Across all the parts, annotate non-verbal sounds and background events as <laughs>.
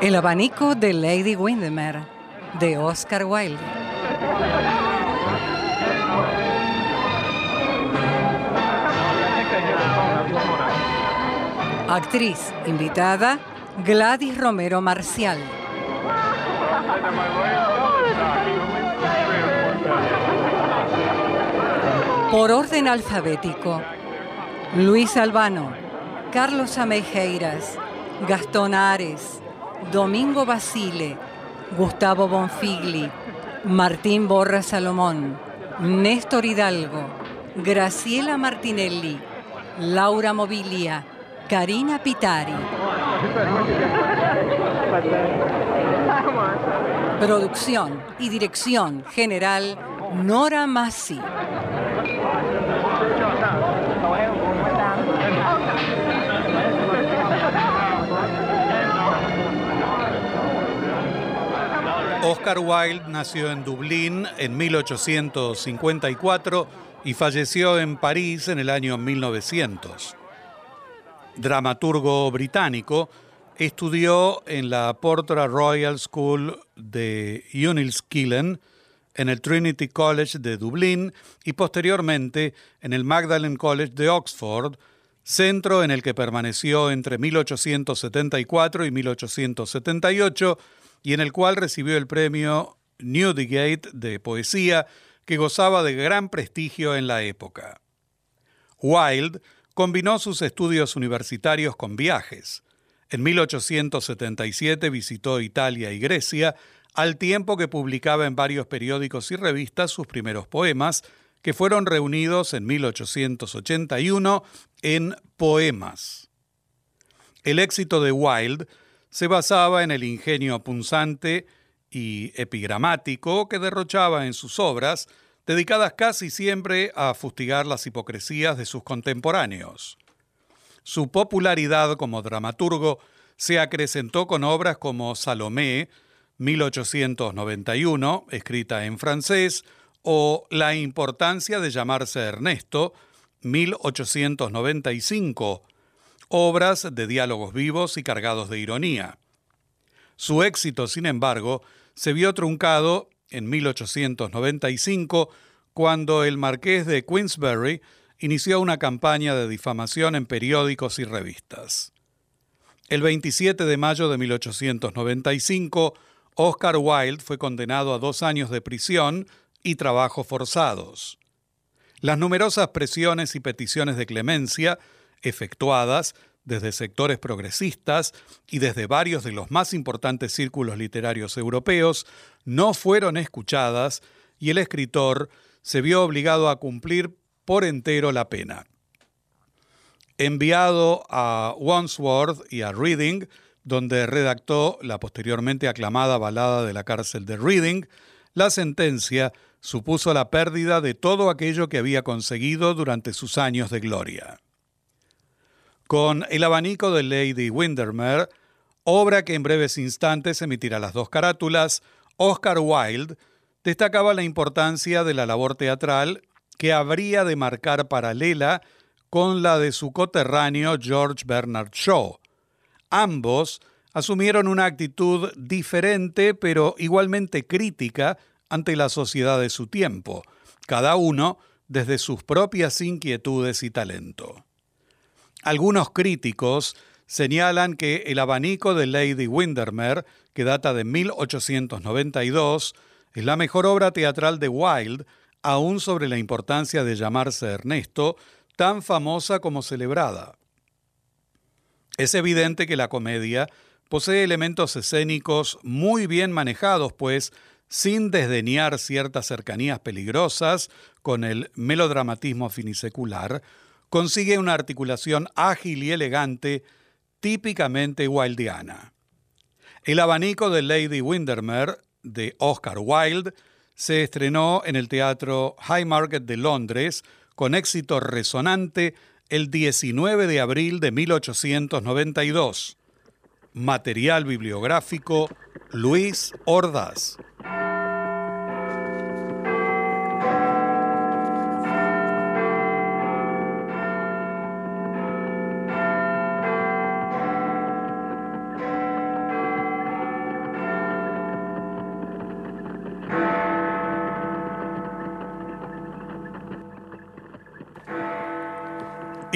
El abanico de Lady Windermere, de Oscar Wilde. Actriz invitada, Gladys Romero Marcial. Por orden alfabético, Luis Albano, Carlos Amejeiras, Gastón Ares, Domingo Basile, Gustavo Bonfigli, Martín Borra Salomón, Néstor Hidalgo, Graciela Martinelli, Laura Mobilia, Karina Pitari. Producción y dirección general Nora Massi. Oscar Wilde nació en Dublín en 1854 y falleció en París en el año 1900. Dramaturgo británico, estudió en la Portra Royal School de Unilskillen, en el Trinity College de Dublín y posteriormente en el Magdalen College de Oxford, centro en el que permaneció entre 1874 y 1878 y en el cual recibió el premio Newdigate de poesía que gozaba de gran prestigio en la época. Wilde combinó sus estudios universitarios con viajes. En 1877 visitó Italia y Grecia, al tiempo que publicaba en varios periódicos y revistas sus primeros poemas, que fueron reunidos en 1881 en Poemas. El éxito de Wilde se basaba en el ingenio punzante y epigramático que derrochaba en sus obras, dedicadas casi siempre a fustigar las hipocresías de sus contemporáneos. Su popularidad como dramaturgo se acrecentó con obras como Salomé, 1891, escrita en francés, o La importancia de llamarse Ernesto, 1895, obras de diálogos vivos y cargados de ironía. Su éxito, sin embargo, se vio truncado en 1895 cuando el marqués de Queensberry inició una campaña de difamación en periódicos y revistas. El 27 de mayo de 1895, Oscar Wilde fue condenado a dos años de prisión y trabajos forzados. Las numerosas presiones y peticiones de clemencia efectuadas desde sectores progresistas y desde varios de los más importantes círculos literarios europeos no fueron escuchadas y el escritor se vio obligado a cumplir por entero la pena. Enviado a Wandsworth y a Reading, donde redactó la posteriormente aclamada balada de la cárcel de Reading, la sentencia supuso la pérdida de todo aquello que había conseguido durante sus años de gloria. Con El abanico de Lady Windermere, obra que en breves instantes emitirá las dos carátulas, Oscar Wilde destacaba la importancia de la labor teatral que habría de marcar paralela con la de su coterráneo George Bernard Shaw. Ambos asumieron una actitud diferente pero igualmente crítica ante la sociedad de su tiempo, cada uno desde sus propias inquietudes y talento. Algunos críticos señalan que El abanico de Lady Windermere, que data de 1892, es la mejor obra teatral de Wilde, aún sobre la importancia de llamarse Ernesto, tan famosa como celebrada. Es evidente que la comedia posee elementos escénicos muy bien manejados, pues sin desdeñar ciertas cercanías peligrosas con el melodramatismo finisecular, consigue una articulación ágil y elegante típicamente wildiana. El abanico de Lady Windermere, de Oscar Wilde, se estrenó en el Teatro Haymarket de Londres con éxito resonante el 19 de abril de 1892. Material bibliográfico Luis Ordaz.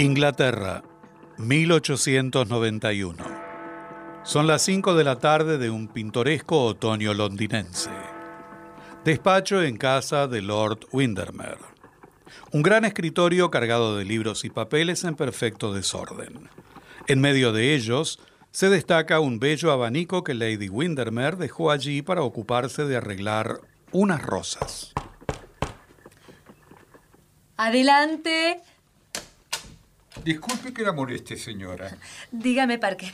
Inglaterra, 1891. Son las 5 de la tarde de un pintoresco otoño londinense. Despacho en casa de Lord Windermere. Un gran escritorio cargado de libros y papeles en perfecto desorden. En medio de ellos se destaca un bello abanico que Lady Windermere dejó allí para ocuparse de arreglar unas rosas. Adelante. Disculpe que la moleste, señora. <laughs> Dígame, Parker.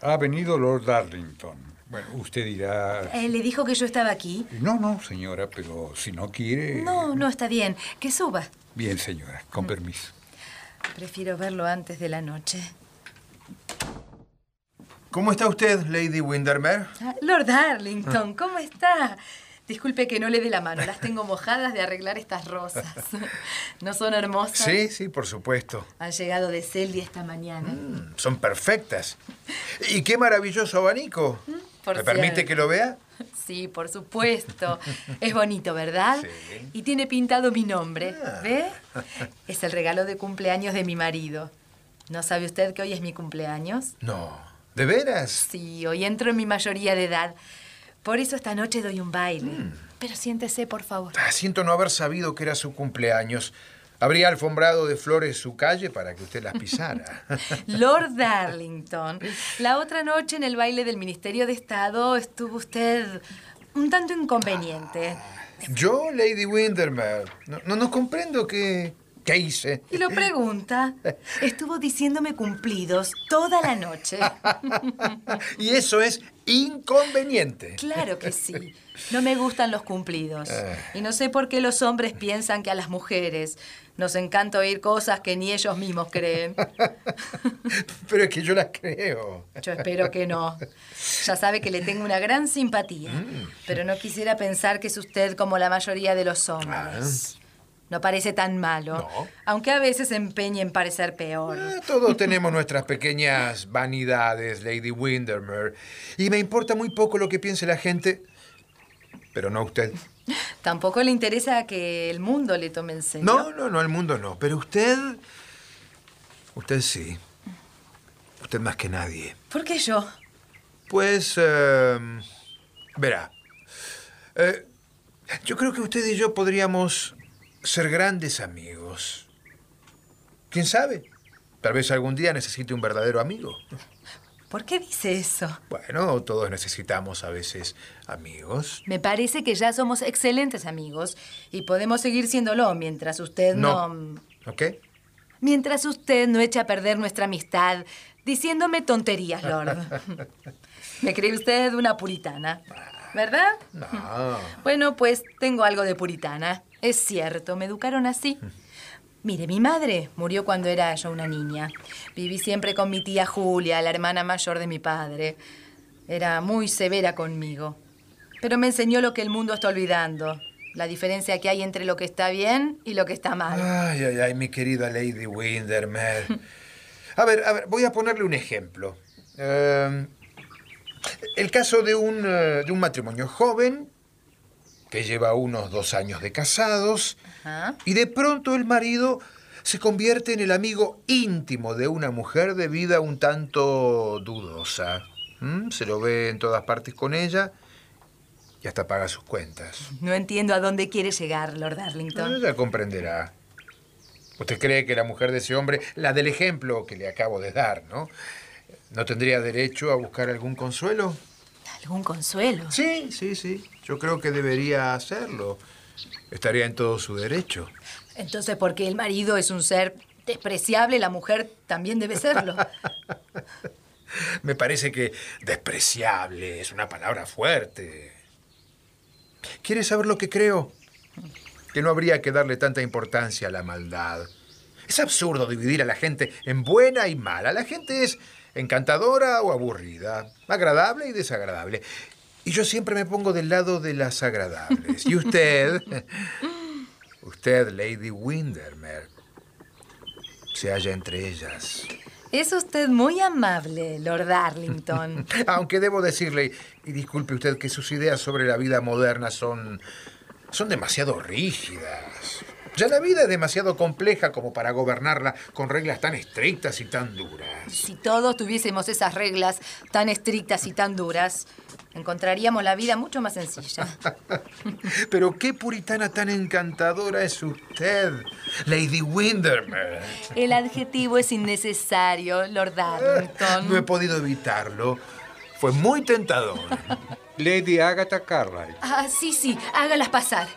Ha venido Lord Darlington. Bueno, usted dirá... Eh, ¿Le dijo que yo estaba aquí? No, no, señora, pero si no quiere... No, no, está bien. Que suba. Bien, señora, con permiso. Prefiero verlo antes de la noche. ¿Cómo está usted, Lady Windermere? Ah, Lord Darlington, ¿cómo está? Disculpe que no le dé la mano, las tengo mojadas de arreglar estas rosas. <laughs> ¿No son hermosas? Sí, sí, por supuesto. Han llegado de Selby esta mañana. Mm, son perfectas. ¿Y qué maravilloso abanico? por ¿Me permite que lo vea? Sí, por supuesto. Es bonito, ¿verdad? Sí. Y tiene pintado mi nombre. Ah. ¿Ve? Es el regalo de cumpleaños de mi marido. ¿No sabe usted que hoy es mi cumpleaños? No. ¿De veras? Sí, hoy entro en mi mayoría de edad. Por eso esta noche doy un baile. Mm. Pero siéntese, por favor. Ah, siento no haber sabido que era su cumpleaños. Habría alfombrado de flores su calle para que usted las pisara. <laughs> Lord Darlington, la otra noche en el baile del Ministerio de Estado estuvo usted un tanto inconveniente. Yo, Lady Windermere, no, no, no comprendo qué, qué hice. Y lo pregunta. Estuvo diciéndome cumplidos toda la noche. <laughs> Y eso es inconveniente. Claro que sí. No me gustan los cumplidos. Y no sé por qué los hombres piensan que a las mujeres nos encanta oír cosas que ni ellos mismos creen. <laughs> Pero es que yo las creo. Yo espero que no. Ya sabe que le tengo una gran simpatía. Pero no quisiera pensar que es usted como la mayoría de los hombres. No parece tan malo. No. Aunque a veces se empeñe en parecer peor. Ah, Todos tenemos nuestras pequeñas vanidades, Lady Windermere. Y me importa muy poco lo que piense la gente, pero no usted. Tampoco le interesa que el mundo le tome en serio. No, no, no, el mundo no. Pero usted. Usted sí. Usted más que nadie. ¿Por qué yo? Pues, eh, verá. Eh, yo creo que usted y yo podríamos ser grandes amigos. ¿Quién sabe? Tal vez algún día necesite un verdadero amigo. ¿Por qué dice eso? Bueno, todos necesitamos a veces amigos. Me parece que ya somos excelentes amigos y podemos seguir siéndolo mientras usted no... No. ¿Ok? Mientras usted no eche a perder nuestra amistad diciéndome tonterías, Lord. <laughs> Me cree usted una puritana, ¿verdad? No. Bueno, pues tengo algo de puritana. Es cierto, me educaron así. Mire, mi madre murió cuando era yo una niña. Viví siempre con mi tía Julia, la hermana mayor de mi padre. Era muy severa conmigo. Pero me enseñó lo que el mundo está olvidando. La diferencia que hay entre lo que está bien y lo que está mal. Ay, ay, ay, mi querida Lady Windermere. A ver, a ver, voy a ponerle un ejemplo. Eh, el caso de un, eh, de un matrimonio joven que lleva unos dos años de casados Ajá. y de pronto el marido se convierte en el amigo íntimo de una mujer de vida un tanto dudosa. ¿Mm? Se lo ve en todas partes con ella y hasta paga sus cuentas. No entiendo a dónde quiere llegar, Lord Darlington. Ella comprenderá. ¿Usted cree que la mujer de ese hombre, la del ejemplo que le acabo de dar, ¿no? ¿No tendría derecho a buscar algún consuelo? ¿Algún consuelo? Sí, sí, sí. Yo creo que debería hacerlo. Estaría en todo su derecho. Entonces, porque el marido es un ser despreciable, la mujer también debe serlo. <laughs> Me parece que despreciable es una palabra fuerte. ¿Quiere saber lo que creo? Que no habría que darle tanta importancia a la maldad. Es absurdo dividir a la gente en buena y mala. La gente es encantadora o aburrida, agradable y desagradable. Y yo siempre me pongo del lado de las agradables. Y usted, <laughs> usted, Lady Windermere, se halla entre ellas. Es usted muy amable, Lord Darlington. <laughs> Aunque debo decirle, y disculpe usted, que sus ideas sobre la vida moderna son. son demasiado rígidas. Ya la vida es demasiado compleja como para gobernarla con reglas tan estrictas y tan duras. Si todos tuviésemos esas reglas tan estrictas y tan duras, encontraríamos la vida mucho más sencilla. <laughs> Pero qué puritana tan encantadora es usted, Lady Windermere. El adjetivo es innecesario, Lord Darlington. No he podido evitarlo. Fue muy tentador. <laughs> Lady Agatha Carlyle. Ah, sí, sí, hágalas pasar.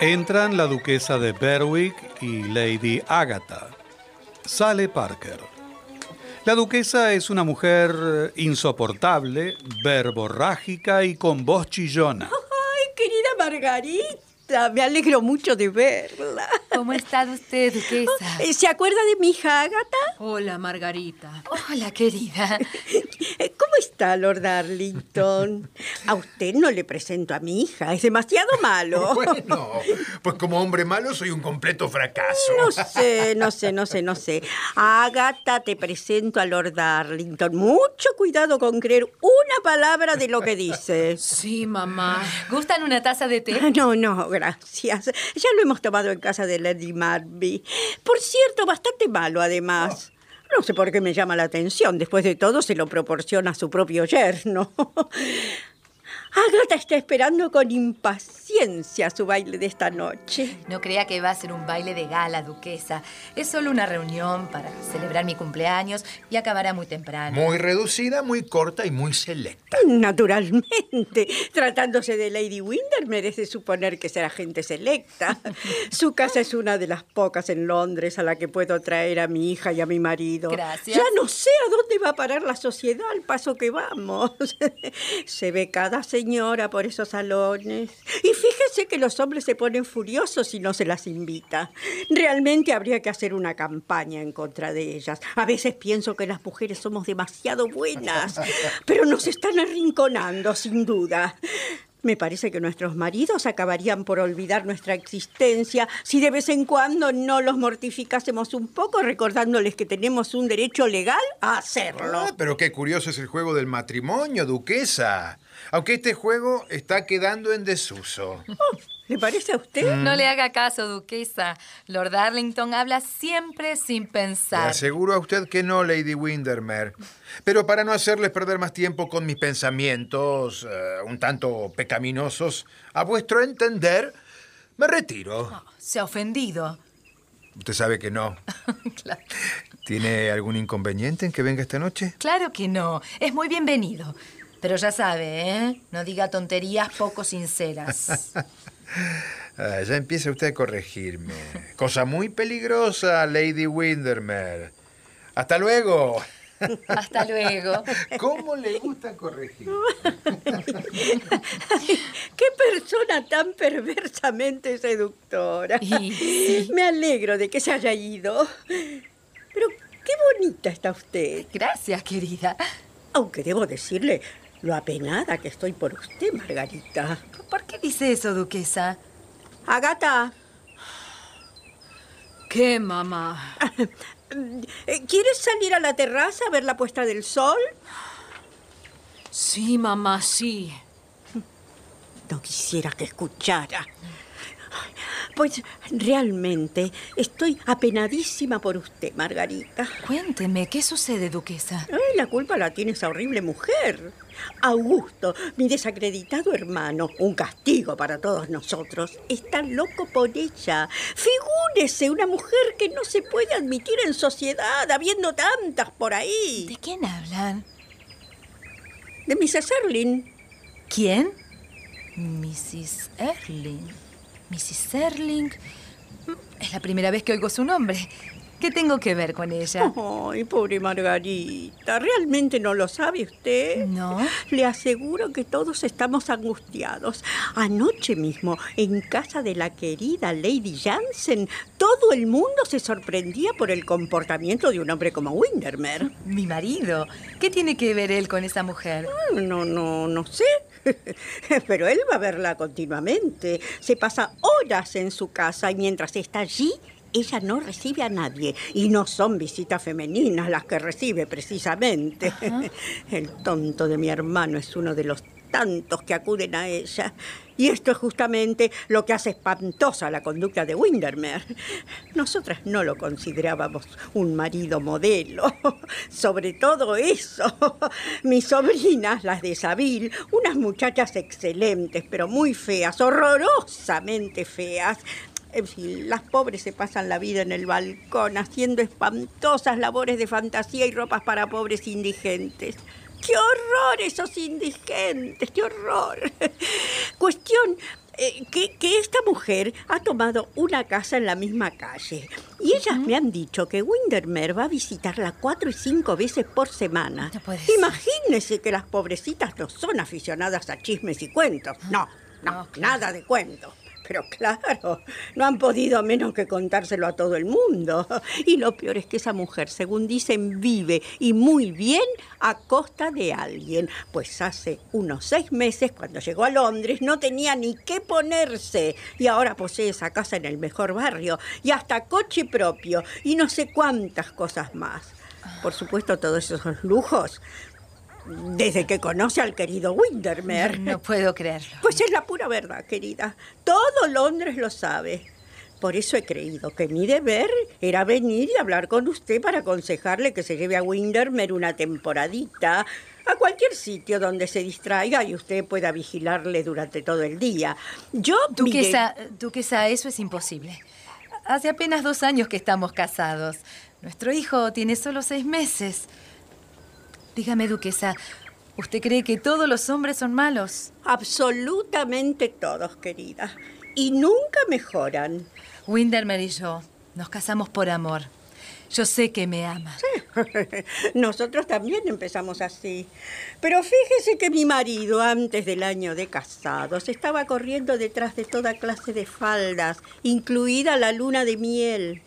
Entran la duquesa de Berwick y Lady Agatha. Sale Parker. La duquesa es una mujer insoportable, verborrágica y con voz chillona. Ay, querida Margarita, me alegro mucho de verla. ¿Cómo está usted, duquesa? <laughs> Eh, ¿Se acuerda de mi hija Ágata? Hola, Margarita. Hola, querida. <laughs> ¿Cómo está, Lord Darlington? A usted no le presento a mi hija, es demasiado malo. <laughs> Bueno, pues como hombre malo soy un completo fracaso. No sé, no sé, no sé, no sé. Ágata, te presento a Lord Darlington. Mucho cuidado con creer una palabra de lo que dice. Sí, mamá. ¿Gustan una taza de té? No, no, gracias. Ya lo hemos tomado en casa de Lady Marby. Por cierto, bastante malo, además. No sé por qué me llama la atención. Después de todo, se lo proporciona a su propio yerno. <laughs> Agatha está esperando con impaciencia su baile de esta noche. No crea que va a ser un baile de gala, duquesa. Es solo una reunión para celebrar mi cumpleaños y acabará muy temprano. Muy reducida, muy corta y muy selecta. Naturalmente, tratándose de Lady Winder, merece suponer que será gente selecta. Su casa es una de las pocas en Londres a la que puedo traer a mi hija y a mi marido. Gracias. Ya no sé a dónde va a parar la sociedad al paso que vamos. <laughs> Se ve cada señora por esos salones. Y fíjese que los hombres se ponen furiosos si no se las invita. Realmente habría que hacer una campaña en contra de ellas. A veces pienso que las mujeres somos demasiado buenas, pero nos están arrinconando, sin duda. Me parece que nuestros maridos acabarían por olvidar nuestra existencia si de vez en cuando no los mortificásemos un poco recordándoles que tenemos un derecho legal a hacerlo. Ah, pero qué curioso es el juego del matrimonio, duquesa. Aunque este juego está quedando en desuso. ¿Le parece a usted? No le haga caso, duquesa. Lord Darlington habla siempre sin Le pensar. aseguro a usted que no, Lady Windermere. Pero para no hacerles perder más tiempo con mis pensamientos eh, un tanto pecaminosos, a vuestro entender, me retiro. Se ha ofendido. Usted sabe que no. <laughs> claro. ¿Tiene algún inconveniente en que venga esta noche? Claro que no. Es muy bienvenido. Pero ya sabe, ¿eh? No diga tonterías poco sinceras. <laughs> Ah, ya empieza usted a corregirme. Cosa muy peligrosa, Lady Windermere. Hasta luego. Hasta luego. ¿Cómo le gusta corregir? ¡Qué persona tan perversamente seductora! Me alegro de que se haya ido. Pero qué bonita está usted. Gracias, querida. Aunque debo decirle lo apenada que estoy por usted, Margarita. ¿Por qué dice eso, duquesa? Agata, ¿Qué, mamá? <laughs> ¿quieres salir a la terraza a ver la puesta del sol? Sí, mamá, sí. No quisiera que escuchara. Pues realmente estoy apenadísima por usted, Margarita. Cuénteme, ¿qué sucede, duquesa? Ay, la culpa la tiene esa horrible mujer. Augusto, mi desacreditado hermano, un castigo para todos nosotros, está loco por ella. Figúrese una mujer que no se puede admitir en sociedad, habiendo tantas por ahí. ¿De quién hablan? De Mrs. Erling. ¿Quién? Mrs. Erling. Mrs. Erling. Mm, Es la primera vez que oigo su nombre. ¿Qué tengo que ver con ella? Ay, pobre Margarita, ¿realmente no lo sabe usted? No. Le aseguro que todos estamos angustiados. Anoche mismo, en casa de la querida Lady Jansen, todo el mundo se sorprendía por el comportamiento de un hombre como Windermere. Mi marido. ¿Qué tiene que ver él con esa mujer? No, no, no sé. <laughs> Pero él va a verla continuamente. Se pasa horas en su casa y mientras está allí, ella no recibe a nadie. Y no son visitas femeninas las que recibe precisamente. <laughs> El tonto de mi hermano es uno de los tantos que acuden a ella. Y esto es justamente lo que hace espantosa la conducta de Windermere. Nosotras no lo considerábamos un marido modelo. <laughs> Sobre todo eso. Mis sobrinas, las de Saville, unas muchachas excelentes, pero muy feas, horrorosamente feas. En fin, las pobres se pasan la vida en el balcón haciendo espantosas labores de fantasía y ropas para pobres indigentes. ¡Qué horror esos indigentes! ¡Qué horror! <laughs> Cuestión eh, que, que esta mujer ha tomado una casa en la misma calle. Y ellas me han dicho que Windermere va a visitarla cuatro y cinco veces por semana. No que las pobrecitas no son aficionadas a chismes y cuentos. No, no, No, claro. nada de cuentos. Pero claro, no han podido menos que contárselo a todo el mundo. Y lo peor es que esa mujer, según dicen, vive y muy bien a costa de alguien. Pues hace unos seis meses, cuando llegó a Londres, no tenía ni qué ponerse. Y ahora posee esa casa en el mejor barrio y hasta coche propio y no sé cuántas cosas más. Por supuesto, todos esos lujos desde que conoce al querido Windermere. No puedo creerlo. Pues es la pura verdad, querida. Todo Londres lo sabe. Por eso he creído que mi deber era venir y hablar con usted para aconsejarle que se lleve a Windermere una temporadita a cualquier sitio donde se distraiga y usted pueda vigilarle durante todo el día. Yo, mire- Duquesa, duquesa, eso es imposible. Hace apenas dos años que estamos casados. Nuestro hijo tiene solo seis meses. Dígame, duquesa, ¿usted cree que todos los hombres son malos? absolutamente todos, querida. Y nunca mejoran. Windermere y yo nos casamos por amor. Yo sé que me ama. <laughs> Nosotros también empezamos así. Pero fíjese que mi marido, antes del año de casados, estaba corriendo detrás de toda clase de faldas, incluida la luna de miel.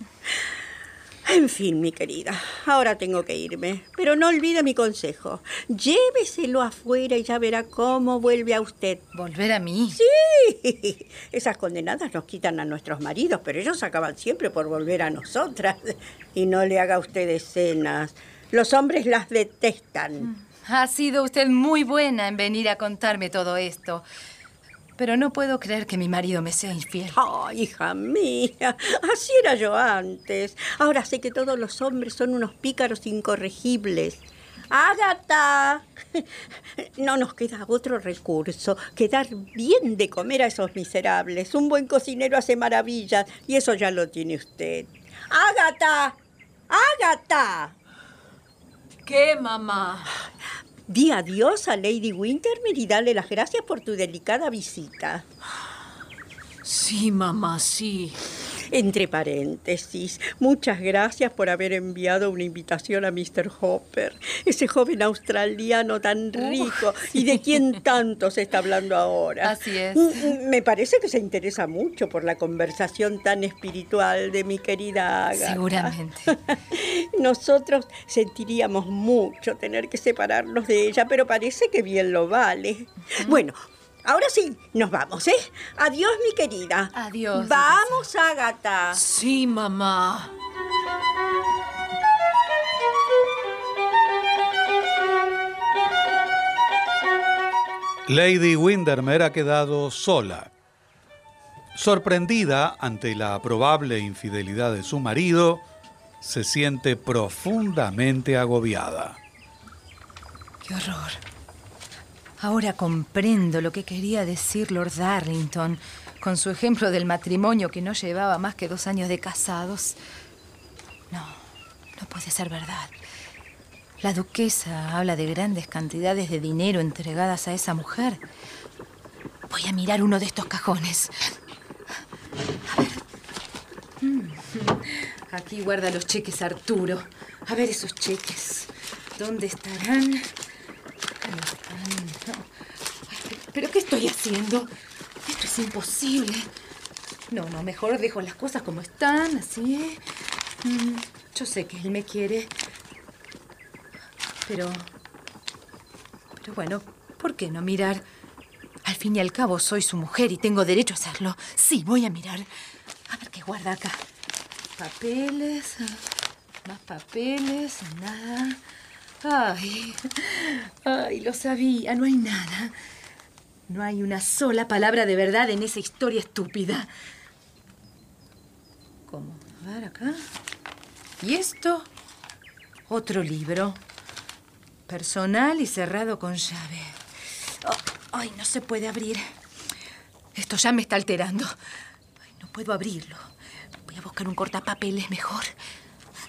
En fin, mi querida, ahora tengo que irme. Pero no olvide mi consejo. Lléveselo afuera y ya verá cómo vuelve a usted. ¿Volver a mí? Sí, esas condenadas nos quitan a nuestros maridos, pero ellos acaban siempre por volver a nosotras. Y no le haga usted escenas. Los hombres las detestan. Ha sido usted muy buena en venir a contarme todo esto. Pero no puedo creer que mi marido me sea infiel. Ay, hija mía, así era yo antes. Ahora sé que todos los hombres son unos pícaros incorregibles. Ágata, no nos queda otro recurso que dar bien de comer a esos miserables. Un buen cocinero hace maravillas y eso ya lo tiene usted. Ágata, Ágata. ¿Qué, mamá? Di adiós a Lady Wintermere y dale las gracias por tu delicada visita. Sí, mamá, sí. Entre paréntesis, muchas gracias por haber enviado una invitación a Mr. Hopper, ese joven australiano tan rico y de quien tanto se está hablando ahora. Así es. Mm, mm, Me parece que se interesa mucho por la conversación tan espiritual de mi querida Agatha. Seguramente. <laughs> Nosotros sentiríamos mucho tener que separarnos de ella, pero parece que bien lo vale. Bueno, ahora sí, nos vamos, ¿eh? Adiós, mi querida. Adiós, Vamos, Ágata. Sí, mamá. Lady Windermere ha quedado sola. Sorprendida ante la probable infidelidad de su marido, se siente profundamente agobiada. Qué horror. Ahora comprendo lo que quería decir Lord Darlington con su ejemplo del matrimonio que no llevaba más que dos años de casados. No, no puede ser verdad. La duquesa habla de grandes cantidades de dinero entregadas a esa mujer. Voy a mirar uno de estos cajones. A ver. Mm. Aquí guarda los cheques Arturo. A ver esos cheques. ¿Dónde estarán? Están. ¿Pero qué estoy haciendo? Esto es imposible. No, no, mejor dejo las cosas como están, así. Mm, Yo sé que él me quiere. Pero... Pero bueno, ¿por qué no mirar? Al fin y al cabo soy su mujer y tengo derecho a hacerlo. Sí, voy a mirar. A ver qué guarda acá. Papeles. ah, Más papeles. Nada. Ay. Ay, lo sabía. No hay nada. No hay una sola palabra de verdad en esa historia estúpida. ¿Cómo? A ver acá. ¿Y esto? Otro libro. Personal y cerrado con llave. Oh, ay, no se puede abrir. Esto ya me está alterando. Ay, no puedo abrirlo. Voy a buscar un cortapapeles mejor.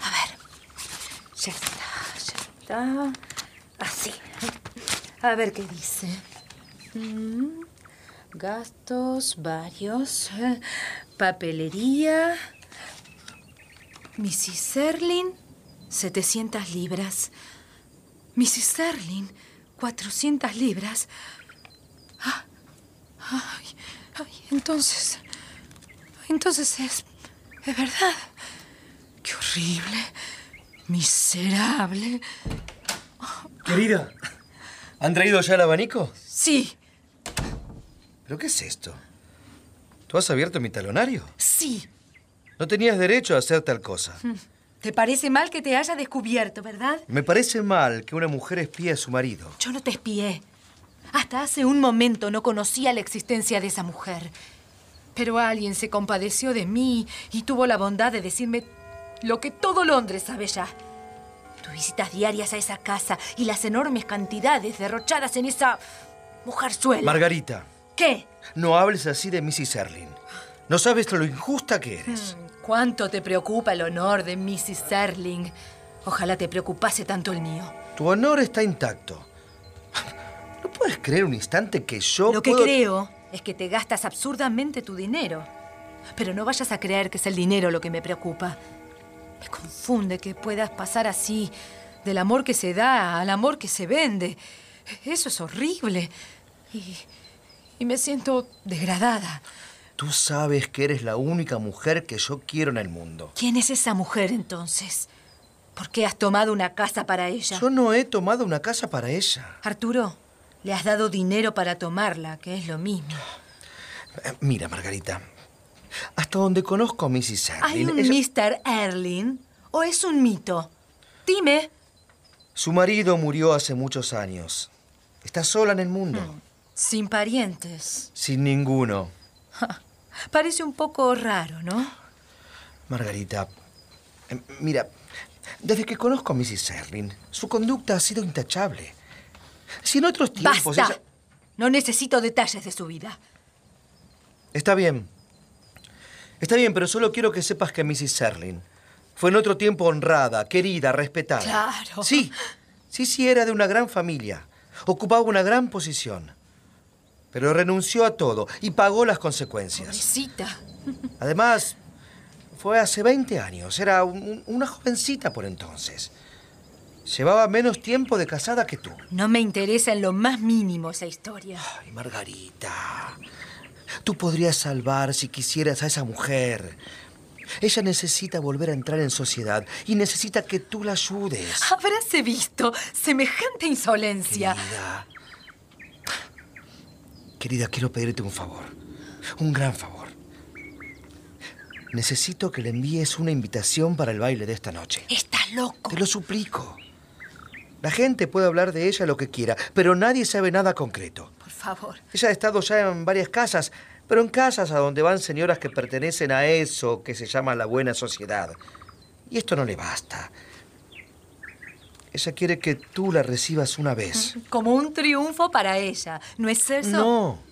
A ver. Ya está, está. Así. A ver qué dice. Mm, Gastos varios. Papelería. Mrs. Serling, 700 libras. Mrs. Serling, 400 libras. Ah, ay, entonces. Entonces es. Es verdad. Qué horrible. Miserable. Querida, ¿han traído ya el abanico? Sí, ¿Pero qué es esto? ¿Tú has abierto mi talonario? sí. No tenías derecho a hacer tal cosa. ¿Te parece mal que te haya descubierto, verdad? Me parece mal que una mujer espíe a su marido. Yo no te espié. Hasta hace un momento no conocía la existencia de esa mujer. Pero alguien se compadeció de mí y tuvo la bondad de decirme lo que todo Londres sabe ya. Tus visitas diarias a esa casa y las enormes cantidades derrochadas en esa mujerzuela. Margarita, ¿Qué? no hables así de Mrs. Serling. No sabes lo injusta que eres. ¿Cuánto te preocupa el honor de Mrs. Serling? Ojalá te preocupase tanto el mío. Tu honor está intacto. ¿No puedes creer un instante que yo Lo que creo es que te gastas absurdamente tu dinero. Pero no vayas a creer que es el dinero lo que me preocupa. Me confunde que puedas pasar así del amor que se da al amor que se vende. Eso es horrible. Y, y me siento degradada. Tú sabes que eres la única mujer que yo quiero en el mundo. ¿Quién es esa mujer entonces? ¿Por qué has tomado una casa para ella? Yo no he tomado una casa para ella. Arturo, le has dado dinero para tomarla, que es lo mismo. Eh, Mira, Margarita. Hasta donde conozco a Mrs. ¿Hay Serling, un ella- Mr. Erling o es un mito? Dime. su marido murió hace muchos años. Está sola en el mundo. Sin parientes. Sin ninguno. Parece un poco raro, ¿no? Margarita, eh, mira, desde que conozco a Mrs. Serling, su conducta ha sido intachable. Si en otros tiempos ¡Basta! ella- No necesito detalles de su vida. Está bien. Está bien, pero solo quiero que sepas que Mrs. Serling fue en otro tiempo honrada, querida, respetada. Claro. Sí, sí, sí, era de una gran familia. Ocupaba una gran posición. Pero renunció a todo y pagó las consecuencias. Pobrecita. Además, fue hace 20 años. Era un- un- una jovencita por entonces. Llevaba menos tiempo de casada que tú. No me interesa en lo más mínimo esa historia. Ay, Margarita. Tú podrías salvar si quisieras a esa mujer. Ella necesita volver a entrar en sociedad y necesita que tú la ayudes. Habráse visto semejante insolencia. Querida. Querida, quiero pedirte un favor. Un gran favor. Necesito que le envíes una invitación para el baile de esta noche. Estás loco. Te lo suplico. La gente puede hablar de ella lo que quiera, pero nadie sabe nada concreto. Por favor. Ella ha estado ya en varias casas, pero en casas a donde van señoras que pertenecen a eso que se llama la buena sociedad. Y esto no le basta. Ella quiere que tú la recibas una vez. <laughs> Como un triunfo para ella. ¿No es eso? No.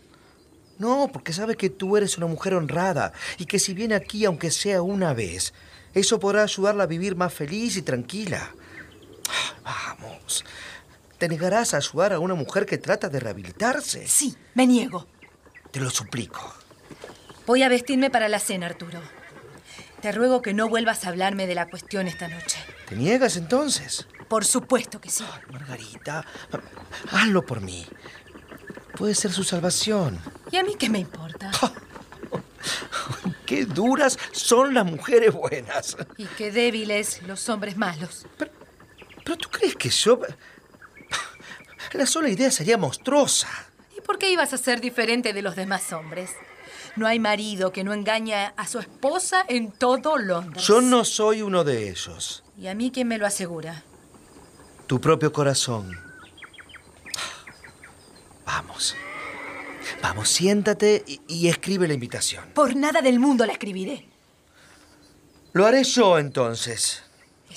No, porque sabe que tú eres una mujer honrada y que si viene aquí, aunque sea una vez, eso podrá ayudarla a vivir más feliz y tranquila. Vamos. ¿Te negarás a ayudar a una mujer que trata de rehabilitarse? Sí, me niego. Te lo suplico. Voy a vestirme para la cena, Arturo. Te ruego que no vuelvas a hablarme de la cuestión esta noche. ¿Te niegas entonces? Por supuesto que sí. Margarita, hazlo por mí. Puede ser su salvación. ¿Y a mí qué me importa? <laughs> Qué duras son las mujeres buenas. Y qué débiles los hombres malos. Pero tú crees que yo... <laughs> La sola idea sería monstruosa. ¿Y por qué ibas a ser diferente de los demás hombres? No hay marido que no engaña a su esposa en todo Londres. Yo no soy uno de ellos. ¿Y a mí quién me lo asegura? Tu propio corazón. Vamos. Vamos, siéntate y, y escribe la invitación. Por nada del mundo la escribiré. Lo haré yo entonces.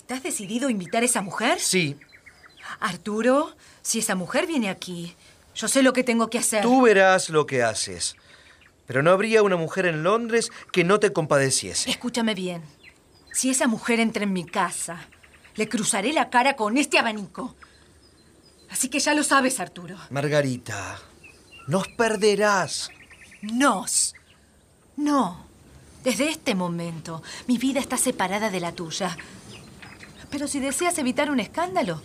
¿Estás decidido a invitar a esa mujer? Sí, Arturo, si esa mujer viene aquí, yo sé lo que tengo que hacer. tú verás lo que haces. Pero no habría una mujer en Londres que no te compadeciese. Escúchame bien. Si esa mujer entra en mi casa, le cruzaré la cara con este abanico. Así que ya lo sabes, Arturo. Margarita, nos perderás. Nos. No. Desde este momento, mi vida está separada de la tuya. Pero si deseas evitar un escándalo,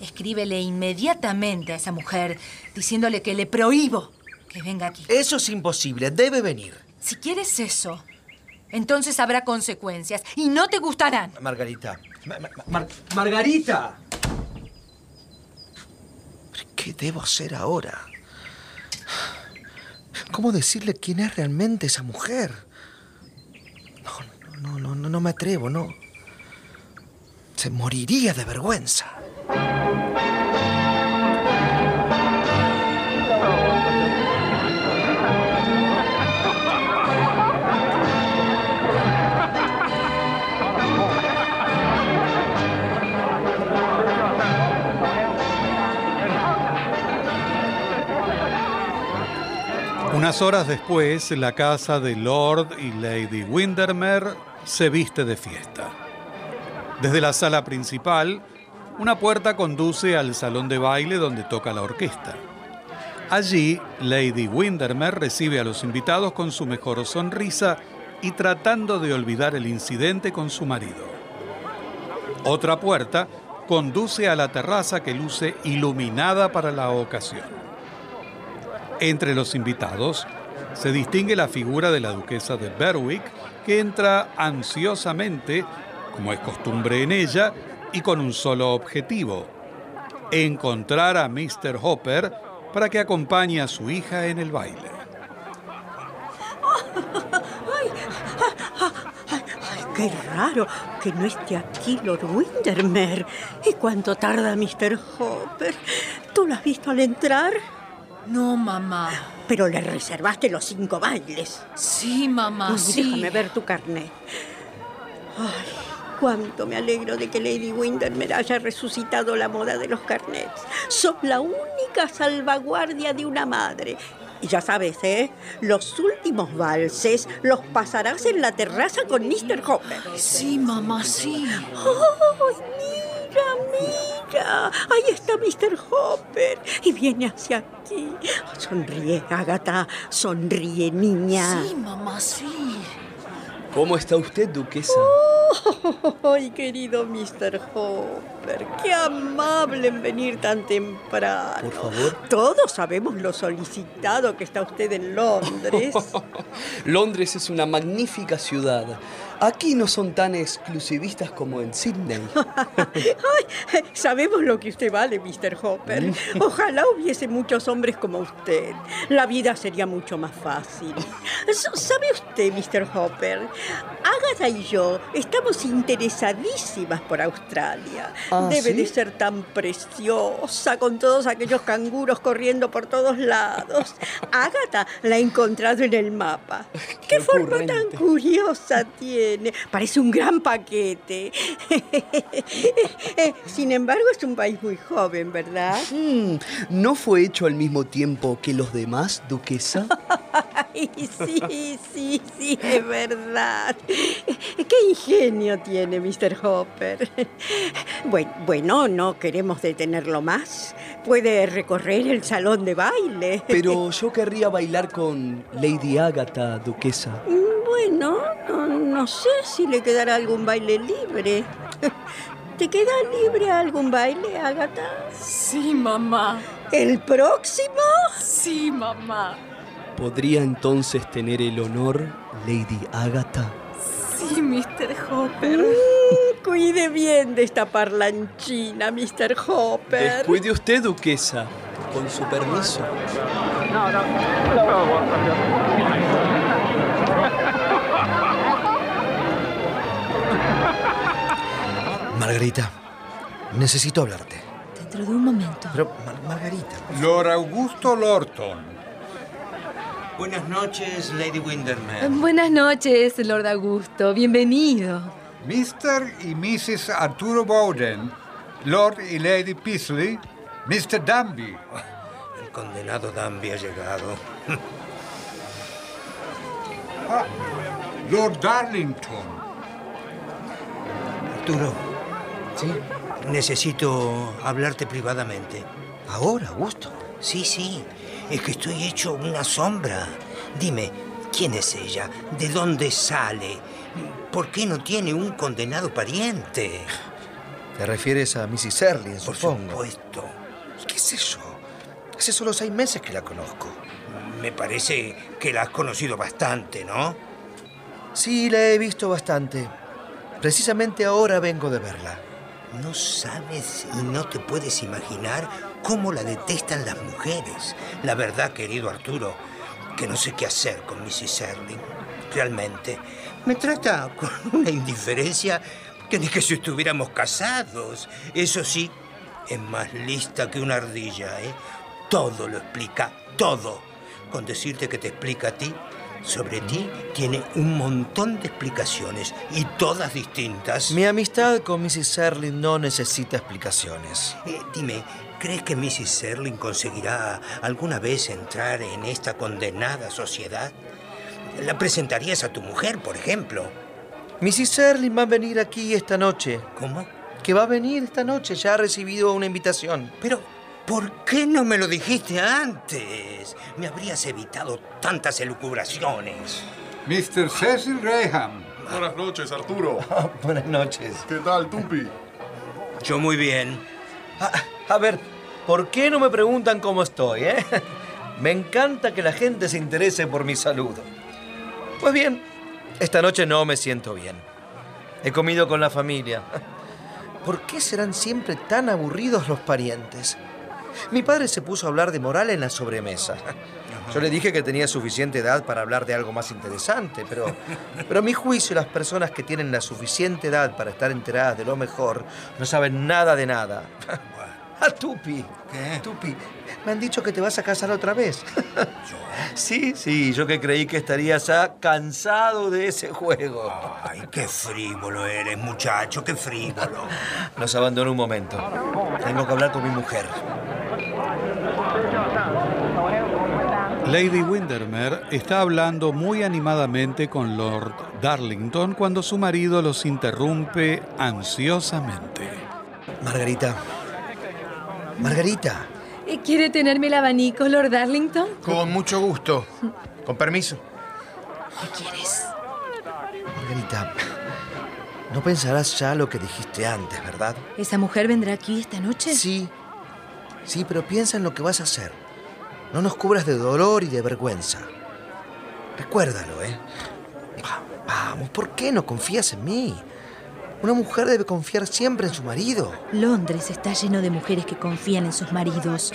escríbele inmediatamente a esa mujer diciéndole que le prohíbo que venga aquí. Eso es imposible, debe venir. Si quieres eso, entonces habrá consecuencias y no te gustarán. Margarita. Ma- ma- Mar- Margarita. ¿Pero ¿Qué debo hacer ahora? ¿Cómo decirle quién es realmente esa mujer? No, no, no, no, no me atrevo, no. Se moriría de vergüenza. Unas horas después, la casa de Lord y Lady Windermere se viste de fiesta. Desde la sala principal, una puerta conduce al salón de baile donde toca la orquesta. Allí, Lady Windermere recibe a los invitados con su mejor sonrisa y tratando de olvidar el incidente con su marido. Otra puerta conduce a la terraza que luce iluminada para la ocasión. Entre los invitados se distingue la figura de la duquesa de Berwick, que entra ansiosamente, como es costumbre en ella, y con un solo objetivo, encontrar a Mr. Hopper para que acompañe a su hija en el baile. Ay, qué raro que no esté aquí Lord Windermere. ¿Y cuánto tarda Mr. Hopper? ¿Tú lo has visto al entrar? No, mamá. Pero le reservaste los cinco bailes. Sí, mamá, Uy, sí. Déjame ver tu carnet. Ay, cuánto me alegro de que Lady Windermere haya resucitado la moda de los carnets. Sos la única salvaguardia de una madre. Y ya sabes, ¿eh? Los últimos valses los pasarás en la terraza con Mr. Hopper. Sí, mamá, sí. ¡Ay, mira, mira! Ahí está Mr. Hopper. Y viene hacia aquí. Sonríe, Agatha. Sonríe, niña. Sí, mamá, sí. ¿Cómo está usted, duquesa? <laughs> ¡Ay, querido Mr. ¡Qué amable en venir tan temprano! Por favor. Todos sabemos lo solicitado que está usted en Londres. <laughs> Londres es una magnífica ciudad. Aquí no son tan exclusivistas como en Sydney. <laughs> Ay, sabemos lo que usted vale, Mr. Hopper. <laughs> Ojalá hubiese muchos hombres como usted. La vida sería mucho más fácil. ¿Sabe usted, Mr. Hopper? Agatha y yo estamos interesadísimas por Australia. ¿Ah, Debe sí? de ser tan preciosa con todos aquellos canguros corriendo por todos lados. <laughs> Agatha la ha encontrado en el mapa. ¿Qué, forma tan curiosa tiene? Parece un gran paquete. <laughs> Sin embargo, es un país muy joven, ¿verdad? Mm, ¿No fue hecho al mismo tiempo que los demás, duquesa? <laughs> Ay, sí, sí, sí, es verdad. Qué ingenio tiene Mr. Hopper. Bueno, bueno, no queremos detenerlo más. Puede recorrer el salón de baile. Pero <laughs> yo querría bailar con Lady Agatha, duquesa. Bueno, no, no sé si le quedará algún baile libre. <laughs> ¿Te queda libre algún baile, Agatha? Sí, mamá. ¿El próximo? Sí, mamá. ¿Podría entonces tener el honor, Lady Agatha? Sí, Mr. Hopper. Mm, cuide bien de esta parlanchina, Mr. Hopper. Descuide usted, duquesa. Con su permiso. Margarita, necesito hablarte. Dentro de un momento. Pero, Mar- Margarita. Lord Augusto Lorton. Buenas noches, Lady Windermere. Buenas noches, Lord Augusto. Bienvenido. Mr. y Mrs. Arturo Bowden. Lord y Lady Peasley. Mr. Danby. El condenado Danby ha llegado. <laughs> Ah, Lord Darlington. Arturo. ¿Sí? Necesito hablarte privadamente. ¿Ahora, Augusto? Sí, sí. Es que estoy hecho una sombra. Dime, ¿quién es ella? ¿De dónde sale? ¿Por qué no tiene un condenado pariente? ¿Te refieres a Mrs. Serling, Por supongo? supuesto. ¿Qué sé yo? Hace solo seis meses que la conozco. Me parece que la has conocido bastante, ¿no? Sí, la he visto bastante. Precisamente ahora vengo de verla. No sabes y no te puedes imaginar cómo la detestan las mujeres. La verdad, querido Arturo, que no sé qué hacer con Mrs. Serling. Realmente. Me trata con <laughs> una indiferencia que ni que si estuviéramos casados. Eso sí, es más lista que una ardilla, ¿eh? Todo lo explica, todo. Con decirte que te explica a ti, sobre ti, tiene un montón de explicaciones y todas distintas. Mi amistad con Mrs. Serling no necesita explicaciones. Eh, dime, ¿crees que Mrs. Serling conseguirá alguna vez entrar en esta condenada sociedad? ¿La presentarías a tu mujer, por ejemplo? Mrs. Serling va a venir aquí esta noche. ¿Cómo? Que va a venir esta noche. Ya ha recibido una invitación. Pero, ¿por qué no me lo dijiste antes? Me habrías evitado tantas elucubraciones. Mr. Cecil Graham. Buenas noches, Arturo. <laughs> Buenas noches. ¿Qué tal, Tupi? Yo muy bien. A, a ver, ¿por qué no me preguntan cómo estoy, eh? <laughs> Me encanta que la gente se interese por mi salud. Pues bien, esta noche no me siento bien. He comido con la familia. <laughs> ¿Por qué serán siempre tan aburridos los parientes? Mi padre se puso a hablar de moral en la sobremesa. Yo le dije que tenía suficiente edad para hablar de algo más interesante, pero, pero a mi juicio las personas que tienen la suficiente edad para estar enteradas de lo mejor no saben nada de nada. <laughs> A Tupi. ¿Qué? Tupi, me han dicho que te vas a casar otra vez. <laughs> Sí, sí, yo que creí que estarías ya cansado de ese juego. Ay, qué frívolo eres, muchacho, qué frívolo. <laughs> Nos abandonó un momento. Tengo que hablar con mi mujer. Lady Windermere está hablando muy animadamente con Lord Darlington cuando su marido los interrumpe ansiosamente. Margarita. Margarita. ¿Y ¿Quiere tenerme el abanico, Lord Darlington? Con mucho gusto. Con permiso. ¿Qué quieres? Margarita. No pensarás ya lo que dijiste antes, ¿verdad? ¿Esa mujer vendrá aquí esta noche? Sí. Sí, pero piensa en lo que vas a hacer. No nos cubras de dolor y de vergüenza. Recuérdalo, ¿eh? Va- Vamos, ¿por qué no confías en mí? Una mujer debe confiar siempre en su marido. Londres está lleno de mujeres que confían en sus maridos.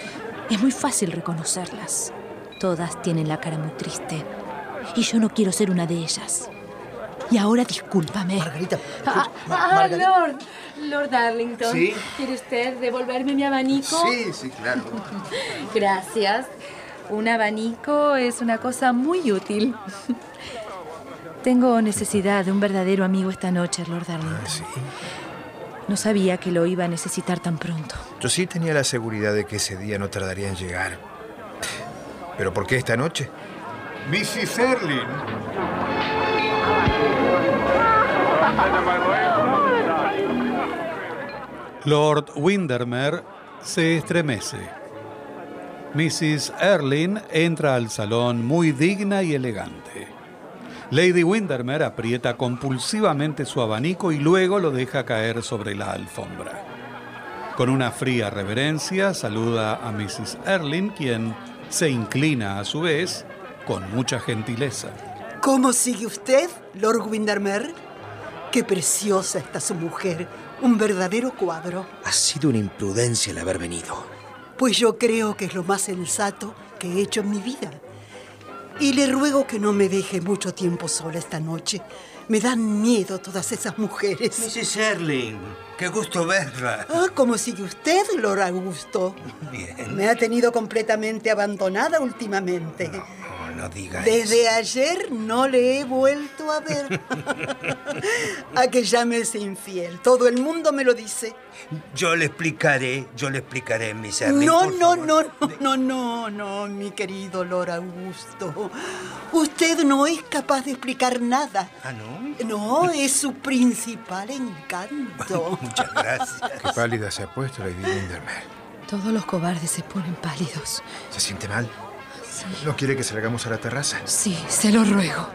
Es muy fácil reconocerlas. Todas tienen la cara muy triste. Y yo no quiero ser una de ellas. Y ahora discúlpame. Margarita. Ah, Ma- ah, Margarita. Lord. Lord Darlington. Sí. ¿Quiere usted devolverme mi abanico? Sí, sí, claro. <laughs> Gracias. Un abanico es una cosa muy útil. <laughs> Tengo necesidad de un verdadero amigo esta noche, Lord Darlington. Ah, sí. No sabía que lo iba a necesitar tan pronto. Yo sí tenía la seguridad de que ese día no tardaría en llegar. ¿Pero por qué esta noche? Mrs. Erlin, Lord Windermere se estremece. Mrs. Erlin entra al salón muy digna y elegante. Lady Windermere aprieta compulsivamente su abanico y luego lo deja caer sobre la alfombra. Con una fría reverencia saluda a Mrs. Erlin, quien se inclina a su vez con mucha gentileza. ¿Cómo sigue usted, Lord Windermere? Qué preciosa está su mujer. Un verdadero cuadro. Ha sido una imprudencia el haber venido. Pues yo creo que es lo más sensato que he hecho en mi vida. Y le ruego que no me deje mucho tiempo sola esta noche. Me dan miedo todas esas mujeres. Mrs. Erling, qué gusto verla. Ah, ¿cómo sigue usted, Lord Augusto? Bien. Me ha tenido completamente abandonada últimamente. No, no diga Desde eso. ayer no le he vuelto a ver. <laughs> a que ya me es infiel. Todo el mundo me lo dice. Yo le explicaré, yo le explicaré, Miss Erling. No, no, no, <laughs> no, no, no, no, mi querido Lord Augusto. Usted no es capaz de explicar nada. Ah, ¿no? No, es su principal encanto. <laughs> Muchas gracias. Qué pálida se ha puesto Lady Windermere. Todos los cobardes se ponen pálidos. ¿Se siente mal? ¿No quiere que salgamos a la terraza? Sí, se lo ruego.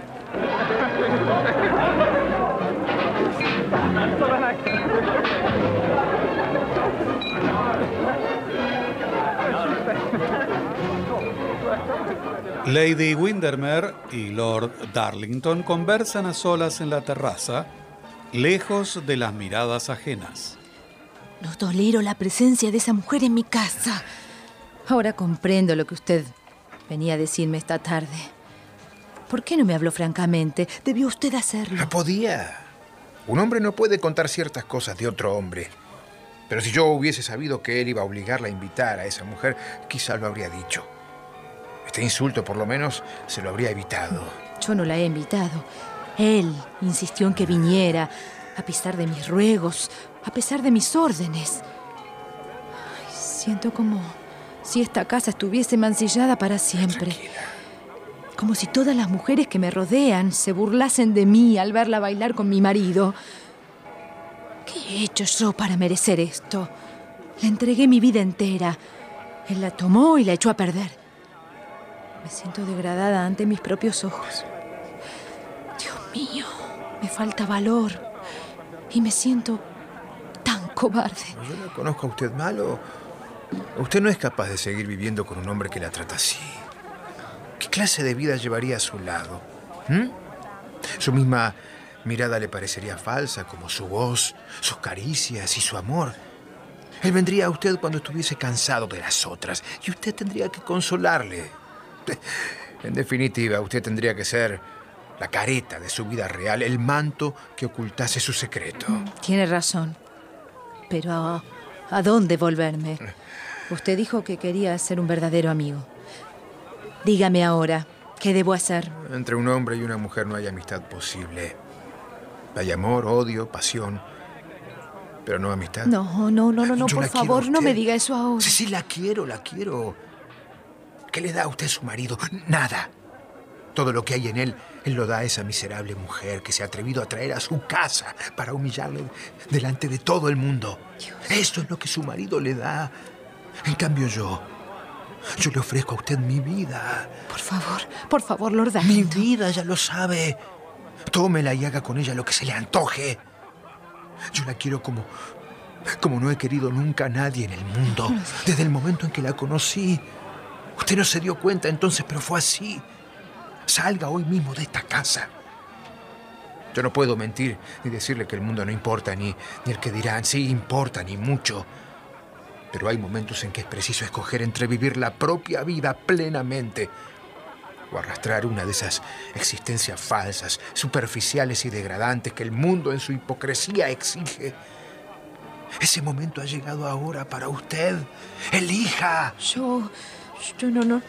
Lady Windermere y Lord Darlington conversan a solas en la terraza, lejos de las miradas ajenas. No tolero la presencia de esa mujer en mi casa. Ahora comprendo lo que usted venía a decirme esta tarde. ¿Por qué no me habló francamente? Debió usted hacerlo. No podía. Un hombre no puede contar ciertas cosas de otro hombre. Pero si yo hubiese sabido que él iba a obligarla a invitar a esa mujer, quizá lo habría dicho. Este insulto, por lo menos, se lo habría evitado. Yo no la he invitado. Él insistió en que viniera, a pesar de mis ruegos, a pesar de mis órdenes. Ay, siento como si esta casa estuviese mancillada para siempre. Como si todas las mujeres que me rodean se burlasen de mí al verla bailar con mi marido. ¿Qué he hecho yo para merecer esto? Le entregué mi vida entera. Él la tomó y la echó a perder. Me siento degradada ante mis propios ojos. Dios mío, me falta valor. Y me siento tan cobarde. ¿Yo la conozco a usted mal o usted no es capaz de seguir viviendo con un hombre que la trata así? ¿Qué clase de vida llevaría a su lado? ¿Mm? Su misma mirada le parecería falsa, como su voz, sus caricias y su amor. Él vendría a usted cuando estuviese cansado de las otras y usted tendría que consolarle. <laughs> En definitiva, usted tendría que ser la careta de su vida real, el manto que ocultase su secreto. Tiene razón. Pero ¿A dónde volverme? <laughs> Usted dijo que quería ser un verdadero amigo. Dígame ahora, ¿qué debo hacer? Entre un hombre y una mujer no hay amistad posible. Hay amor, odio, pasión. Pero no amistad. No, no, no, no, no, por favor, no me diga eso ahora. Sí, sí, la quiero, la quiero. ¿Qué le da a usted a su marido? Nada. Todo lo que hay en él, él lo da a esa miserable mujer que se ha atrevido a traer a su casa para humillarle delante de todo el mundo. Esto es lo que su marido le da. En cambio yo, yo le ofrezco a usted mi vida. Por favor, por favor, Lord Mi Darlington. vida, ya lo sabe. Tómela y haga con ella lo que se le antoje. Yo la quiero como, como no he querido nunca a nadie en el mundo. Desde el momento en que la conocí. Usted no se dio cuenta entonces, pero fue así. Salga hoy mismo de esta casa. Yo no puedo mentir ni decirle que el mundo no importa, ni, ni el que dirán, sí, importa, ni mucho. Pero hay momentos en que es preciso escoger entre vivir la propia vida plenamente o arrastrar una de esas existencias falsas, superficiales y degradantes que el mundo en su hipocresía exige. Ese momento ha llegado ahora para usted. Elija. Yo, yo no, no,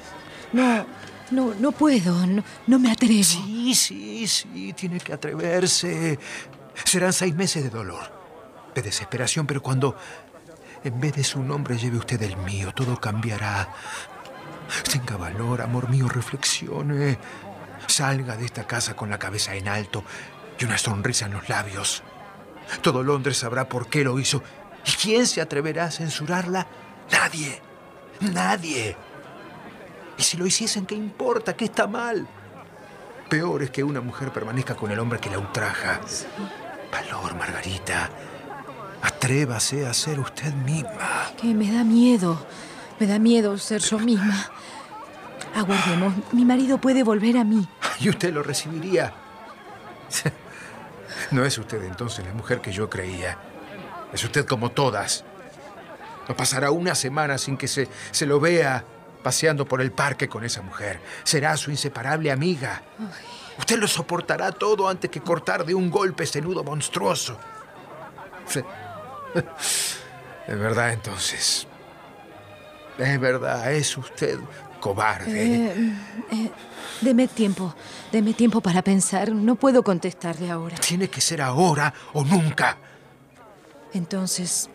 no, no, no puedo, no, no me atrevo. Sí, sí, sí, tiene que atreverse. Serán seis meses de dolor, de desesperación, pero cuando en vez de su nombre lleve usted el mío, todo cambiará. Tenga valor, amor mío, reflexione. Salga de esta casa con la cabeza en alto y una sonrisa en los labios. Todo Londres sabrá por qué lo hizo. ¿Y quién se atreverá a censurarla? Nadie. Nadie. Y si lo hiciesen, ¿qué importa? ¿Qué está mal? Peor es que una mujer permanezca con el hombre que la ultraja. Valor, Margarita. Atrévase a ser usted misma. Que me da miedo, me da miedo ser yo misma. Aguardemos, mi marido puede volver a mí. Y usted lo recibiría. No es usted entonces la mujer que yo creía. Es usted como todas. No pasará una semana sin que se, se lo vea paseando por el parque con esa mujer. Será su inseparable amiga. Usted lo soportará todo antes que cortar de un golpe ese nudo monstruoso. <laughs> Es verdad entonces. Es verdad, es usted cobarde. Eh, eh, deme tiempo, deme tiempo para pensar. No puedo contestarle ahora. Tiene que ser ahora o nunca. Entonces,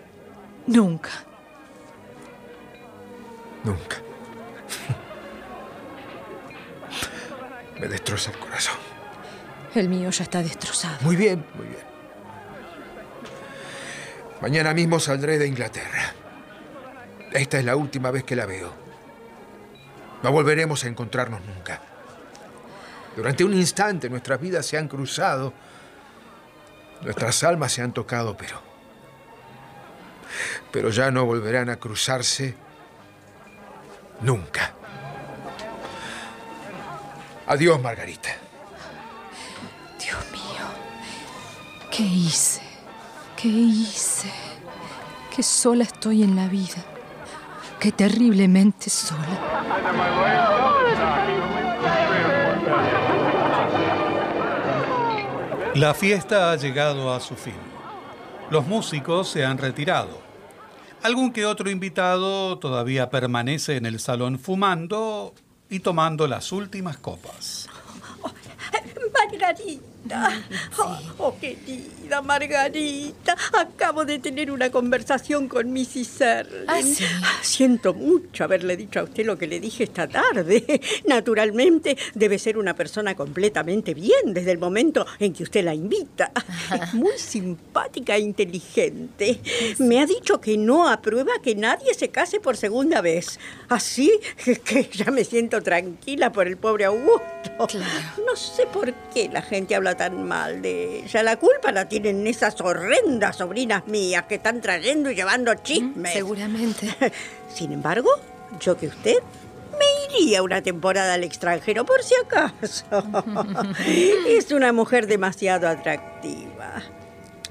nunca. Nunca. <laughs> Me destroza el corazón. El mío ya está destrozado. Muy bien, muy bien. Mañana mismo saldré de Inglaterra. Esta es la última vez que la veo. No volveremos a encontrarnos nunca. Durante un instante nuestras vidas se han cruzado. Nuestras almas se han tocado, pero... Pero ya no volverán a cruzarse nunca. Adiós, Margarita. Dios mío, ¿qué hice? ¿Qué hice? Qué sola estoy en la vida. Qué terriblemente sola. La fiesta ha llegado a su fin. Los músicos se han retirado. Algún que otro invitado todavía permanece en el salón fumando y tomando las últimas copas. Margarita. <laughs> Oh, oh, querida Margarita. Acabo de tener una conversación con Mrs. Serling. ¿Ah, sí? Siento mucho haberle dicho a usted lo que le dije esta tarde. <laughs> Naturalmente, debe ser una persona completamente bien desde el momento en que usted la invita. <laughs> Es muy simpática e inteligente. Me ha dicho que no aprueba que nadie se case por segunda vez. Así que ya me siento tranquila por el pobre Augusto. No sé por qué la gente habla tan mal de ella. La culpa la tienen esas horrendas sobrinas mías que están trayendo y llevando chismes. Seguramente. <laughs> Sin embargo, yo que usted me iría una temporada al extranjero por si acaso. <laughs> es una mujer demasiado atractiva.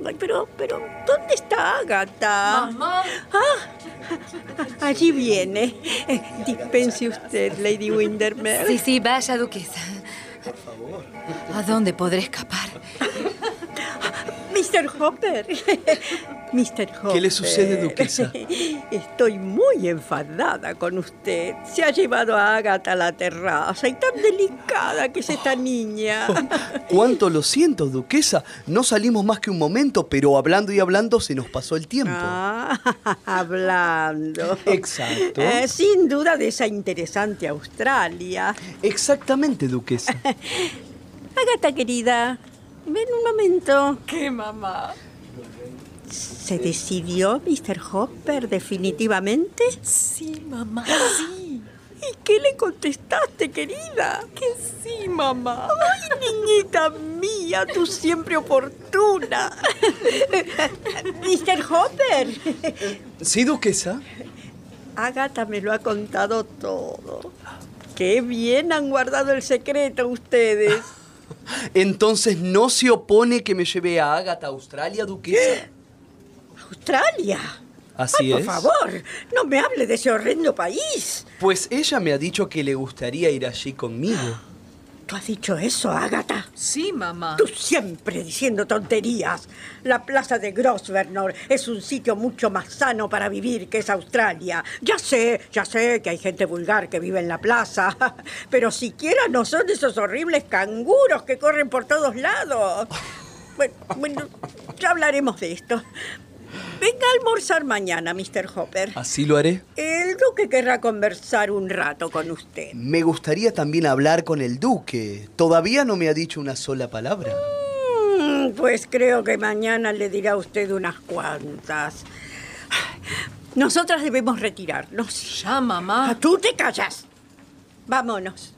Ay, pero, pero, ¿dónde está Agatha? Mamá. Ah, allí viene. Eh, Dispense usted, Lady Windermere. Sí, sí, vaya, duquesa. ¿A dónde podré escapar? Mr. Hopper. Mr. Hopper. ¿Qué le sucede, duquesa? <laughs> Estoy muy enfadada con usted. Se ha llevado a Agatha a la terraza y tan delicada que es esta niña. <laughs> Cuánto lo siento, duquesa. No salimos más que un momento, pero hablando y hablando se nos pasó el tiempo. Ah, <laughs> hablando. Exacto. Eh, sin duda de esa interesante Australia. Exactamente, duquesa. Agatha, querida, ven un momento. ¿Qué, mamá? ¿Se decidió, Mr. Hopper, definitivamente? Sí, mamá, sí. <gasps> ¿Y qué le contestaste, querida? Que sí, mamá. Ay, niñita mía, tú siempre oportuna. <laughs> Mr. Hopper. ¿Sí, duquesa? Agatha me lo ha contado todo. Qué bien han guardado el secreto ustedes. <laughs> Entonces, ¿no se opone que me lleve a Agatha a Australia, duquesa? ¿Australia? Así Ay, es. Por favor, no me hable de ese horrendo país. Pues ella me ha dicho que le gustaría ir allí conmigo. ¿Tú has dicho eso, Agatha? Sí, mamá. Tú siempre diciendo tonterías. La plaza de Grosvenor es un sitio mucho más sano para vivir que es Australia. Ya sé, ya sé que hay gente vulgar que vive en la plaza, <laughs> pero siquiera no son esos horribles canguros que corren por todos lados. Bueno, bueno, ya hablaremos de esto. Venga a almorzar mañana, Mr. Hopper. Así lo haré. El duque querrá conversar un rato con usted. Me gustaría también hablar con el duque. Todavía no me ha dicho una sola palabra. Mm, Pues creo que mañana le dirá usted unas cuantas. Nosotras debemos retirarnos. Ya, mamá. Ah, Tú te callas. Vámonos.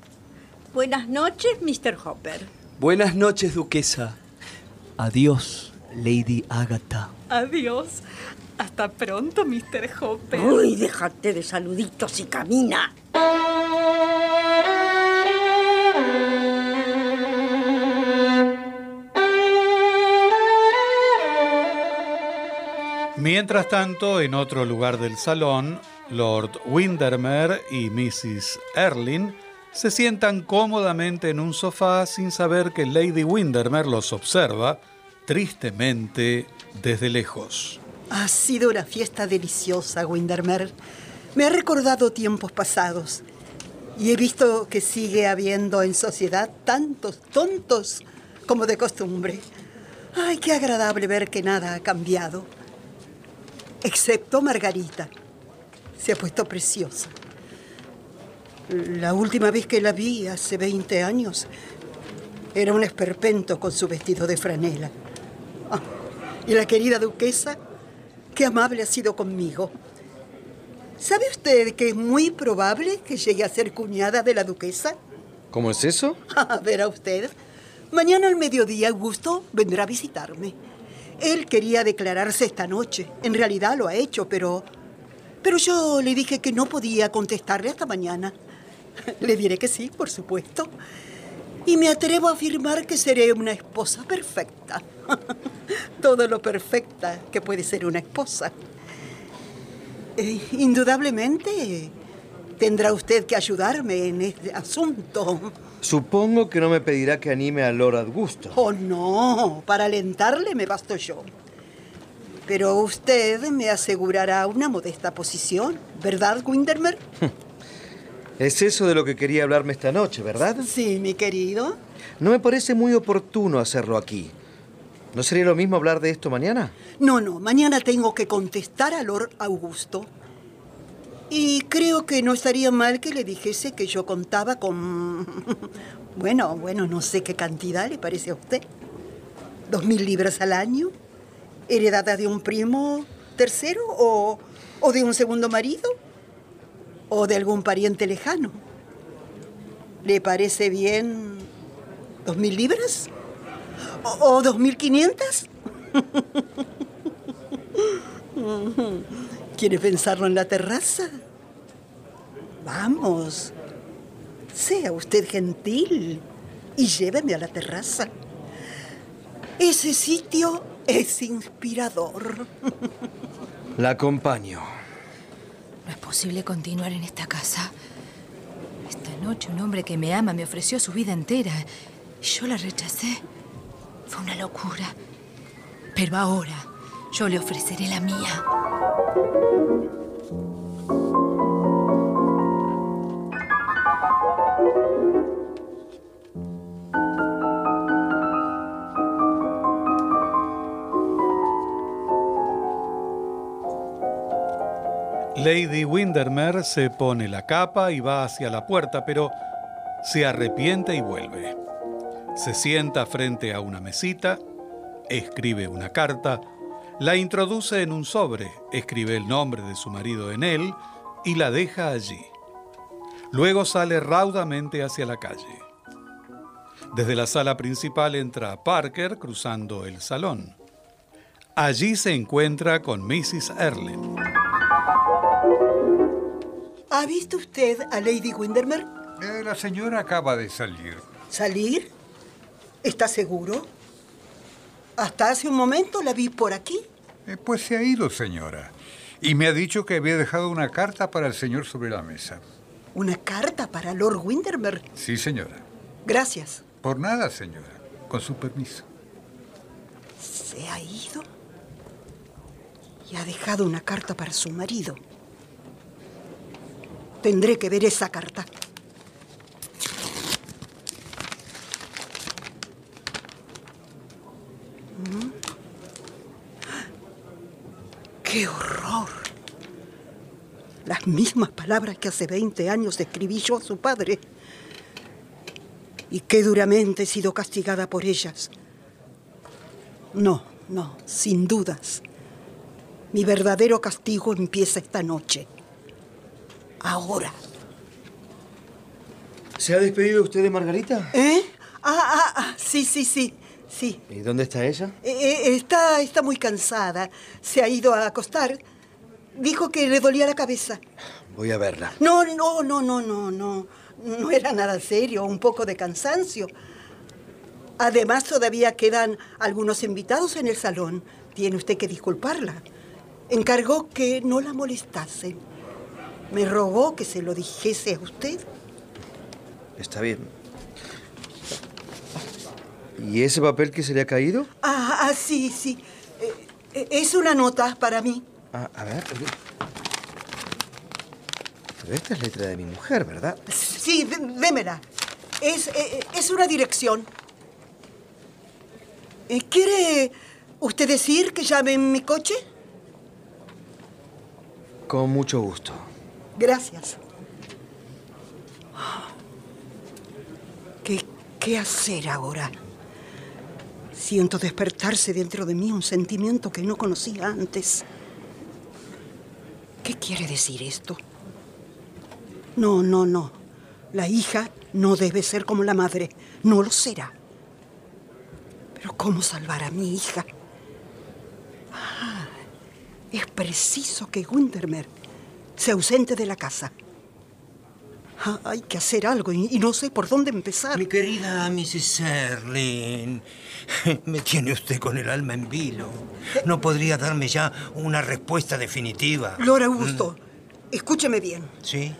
Buenas noches, Mr. Hopper. Buenas noches, duquesa. Adiós, Lady Agatha. Adiós. Hasta pronto, Mr. Hopper. Uy, déjate de saluditos y camina. Mientras tanto, en otro lugar del salón, Lord Windermere y Mrs. Erlin se sientan cómodamente en un sofá sin saber que Lady Windermere los observa tristemente desde lejos. Ha sido una fiesta deliciosa, Windermere. Me ha recordado tiempos pasados. Y he visto que sigue habiendo en sociedad tantos tontos como de costumbre. Ay, qué agradable ver que nada ha cambiado. Excepto Margarita. Se ha puesto preciosa. La última vez que la vi, hace 20 años, era un esperpento con su vestido de franela. Ah, <laughs> y la querida duquesa, qué amable ha sido conmigo. ¿Sabe usted que es muy probable que llegue a ser cuñada de la duquesa? ¿Cómo es eso? A ver a usted. Mañana al mediodía Augusto vendrá a visitarme. Él quería declararse esta noche. En realidad lo ha hecho, pero... Pero yo le dije que no podía contestarle hasta mañana. <laughs> Le diré que sí, por supuesto. Y me atrevo a afirmar que seré una esposa perfecta. <laughs> Todo lo perfecta que puede ser una esposa. Eh, indudablemente tendrá usted que ayudarme en este asunto. Supongo que no me pedirá que anime a Lord Augusto. Oh, no, para alentarle me basto yo. Pero usted me asegurará una modesta posición, ¿verdad, Windermere? <laughs> Es eso de lo que quería hablarme esta noche, ¿verdad? Sí, mi querido. No me parece muy oportuno hacerlo aquí. ¿No sería lo mismo hablar de esto mañana? No, no, mañana tengo que contestar a Lord Augusto. Y creo que no estaría mal que le dijese que yo contaba con... <laughs> Bueno, bueno, no sé qué cantidad le parece a usted. ¿Dos mil libras al año? ¿Heredada de un primo tercero o, o de un segundo marido? ¿O de algún pariente lejano? ¿Le parece bien dos mil libras? ¿O, dos mil quinientas? <laughs> ¿Quiere pensarlo en la terraza? Vamos, sea usted gentil y lléveme a la terraza. Ese sitio es inspirador. La acompaño. No es posible continuar en esta casa. Esta noche un hombre que me ama me ofreció su vida entera y yo la rechacé. Fue una locura. Pero ahora yo le ofreceré la mía. Lady Windermere se pone la capa y va hacia la puerta, pero se arrepiente y vuelve. Se sienta frente a una mesita, escribe una carta, la introduce en un sobre, escribe el nombre de su marido en él y la deja allí. Luego sale raudamente hacia la calle. Desde la sala principal entra Parker cruzando el salón. Allí se encuentra con Mrs. Erlin. ¿Ha visto usted a Lady Windermere? Eh, la señora acaba de salir. ¿Salir? ¿Está seguro? Hasta hace un momento la vi por aquí. Eh, pues se ha ido, señora. Y me ha dicho que había dejado una carta para el señor sobre la mesa. ¿Una carta para Lord Windermere? Sí, señora. Gracias. Por nada, señora. Con su permiso. ¿Se ha ido? Y ha dejado una carta para su marido. Tendré que ver esa carta. ¿Mm? ¡Qué horror! Las mismas palabras que hace 20 años escribí yo a su padre. Y qué duramente he sido castigada por ellas. No, no, sin dudas. Mi verdadero castigo empieza esta noche. Ahora. ¿Se ha despedido usted de Margarita? ¿Eh? Ah, ah, ah, sí, sí, sí, sí. ¿Y dónde está ella? Eh, eh, está, está muy cansada. Se ha ido a acostar. Dijo que le dolía la cabeza. Voy a verla. No, no, no, no, no, no. No era nada serio, un poco de cansancio. Además, todavía quedan algunos invitados en el salón. Tiene usted que disculparla. Encargó que no la molestasen. Me rogó que se lo dijese a usted. Está bien. ¿Y ese papel que se le ha caído? Ah, ah sí, sí. Eh, es una nota para mí. Ah, a ver. Pero esta es letra de mi mujer, ¿verdad? Sí, démela. Es, eh, es una dirección. Eh, ¿Quiere usted decir que llame en mi coche? Con mucho gusto. Gracias. ¿Qué, ¿Qué hacer ahora? Siento despertarse dentro de mí un sentimiento que no conocía antes. ¿Qué quiere decir esto? No, no, no. La hija no debe ser como la madre. No lo será. Pero ¿cómo salvar a mi hija? Ah, es preciso que Wintermer se ausente de la casa. Ah, hay que hacer algo y, y, no sé por dónde empezar. Mi querida Mrs. Serling, <laughs> me tiene usted con el alma en vilo. ¿No podría darme ya una respuesta definitiva? Lord Augusto, mm. escúcheme bien. ¿Sí?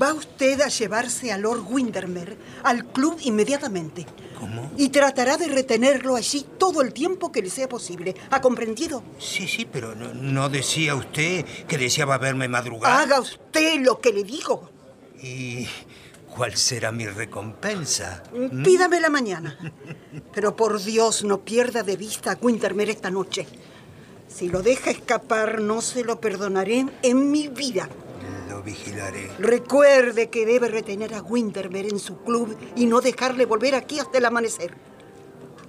Va usted a llevarse a Lord Windermere al club inmediatamente. ¿Cómo? Y tratará de retenerlo allí todo el tiempo que le sea posible. ¿Ha comprendido? Sí, sí, pero no, no decía usted que deseaba verme madrugar. Haga usted lo que le digo. ¿Y cuál será mi recompensa? ¿Mm? Pídame la mañana. <laughs> Pero por Dios, no pierda de vista a Wintermere esta noche. Si lo deja escapar, no se lo perdonaré en mi vida. Lo vigilaré. Recuerde que debe retener a Wintermere en su club y no dejarle volver aquí hasta el amanecer.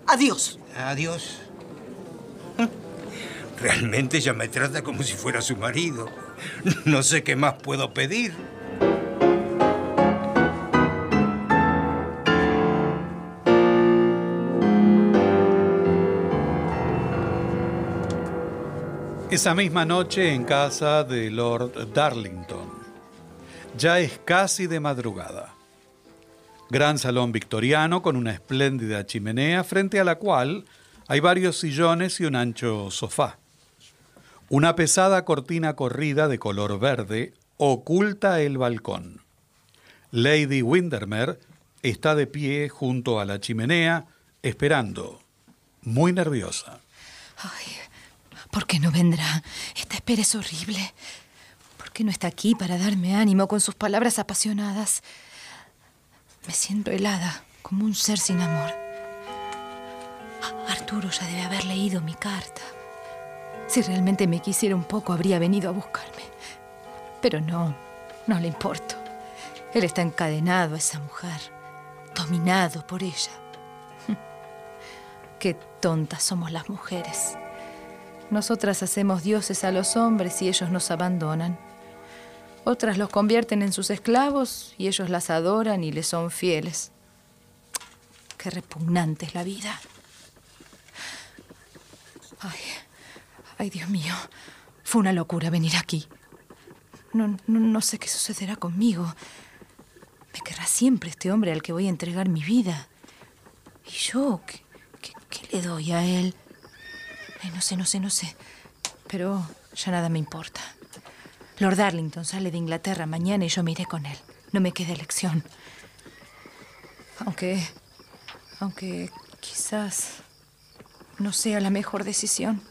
Adiós. Adiós. Realmente ya me trata como si fuera su marido. No sé qué más puedo pedir. Esa misma noche en casa de Lord Darlington. Ya es casi de madrugada. Gran salón victoriano con una espléndida chimenea frente a la cual hay varios sillones y un ancho sofá. Una pesada cortina corrida de color verde oculta el balcón. Lady Windermere está de pie junto a la chimenea, esperando, muy nerviosa. Ay, ¿por qué no vendrá? Esta espera es horrible. ¿Por qué no está aquí para darme ánimo con sus palabras apasionadas? Me siento helada, como un ser sin amor. Arturo ya debe haber leído mi carta. Si realmente me quisiera un poco, habría venido a buscarme. Pero no, no le importo. Él está encadenado a esa mujer, dominado por ella. <laughs> Qué tontas somos las mujeres. Nosotras hacemos dioses a los hombres y ellos nos abandonan. Otras los convierten en sus esclavos y ellos las adoran y les son fieles. Qué repugnante es la vida. Ay, ay, Dios mío. Fue una locura venir aquí. No, no, no sé qué sucederá conmigo. Me querrá siempre este hombre al que voy a entregar mi vida. ¿Y yo? ¿Qué, qué, le doy a él? No sé, no sé, no sé. Pero ya nada me importa. Lord Darlington sale de Inglaterra mañana y yo me iré con él. No me queda elección. Aunque. Aunque quizás no sea la mejor decisión.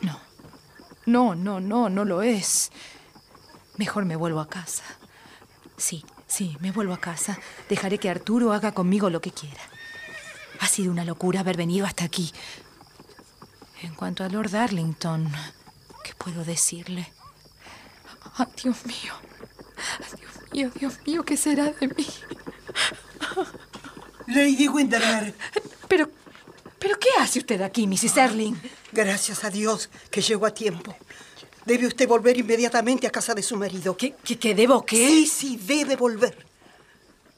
No. No, no, no, no lo es. Mejor me vuelvo a casa. Sí, sí, me vuelvo a casa. Dejaré que Arturo haga conmigo lo que quiera. Ha sido una locura haber venido hasta aquí. En cuanto a Lord Darlington, ¿qué puedo decirle? Ay, Dios mío. Dios mío, Dios mío, ¿qué será de mí? Lady Windermere. Pero, pero ¿qué hace usted aquí, Mrs. Erling? Gracias a Dios que llegó a tiempo. Debe usted volver inmediatamente a casa de su marido. ¿Qué, qué, qué debo qué? Sí, sí, debe volver.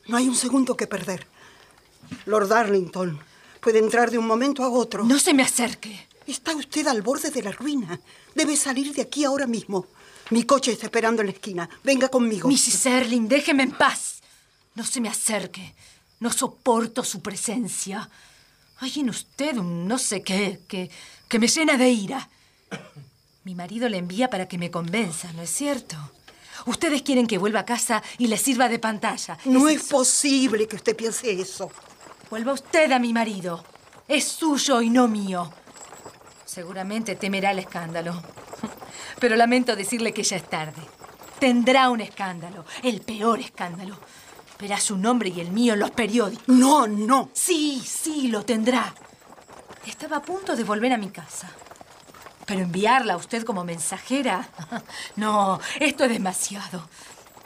No hay un segundo que perder. Lord Darlington puede entrar de un momento a otro. No se me acerque. Está usted al borde de la ruina. Debe salir de aquí ahora mismo. Mi coche está esperando en la esquina. Venga conmigo. Mrs. Erling, déjeme en paz. No se me acerque. No soporto su presencia. Hay en usted un no sé qué que, que me llena de ira. Mi marido le envía para que me convenza, ¿no es cierto? Ustedes quieren que vuelva a casa y le sirva de pantalla. No es, es posible que usted piense eso. Vuelva usted a mi marido. Es suyo y no mío. Seguramente temerá el escándalo. Pero lamento decirle que ya es tarde. Tendrá un escándalo, el peor escándalo. Verá su nombre y el mío en los periódicos. No, no. Sí, sí, lo tendrá. Estaba a punto de volver a mi casa. Pero enviarla a usted como mensajera. <laughs> No, esto es demasiado.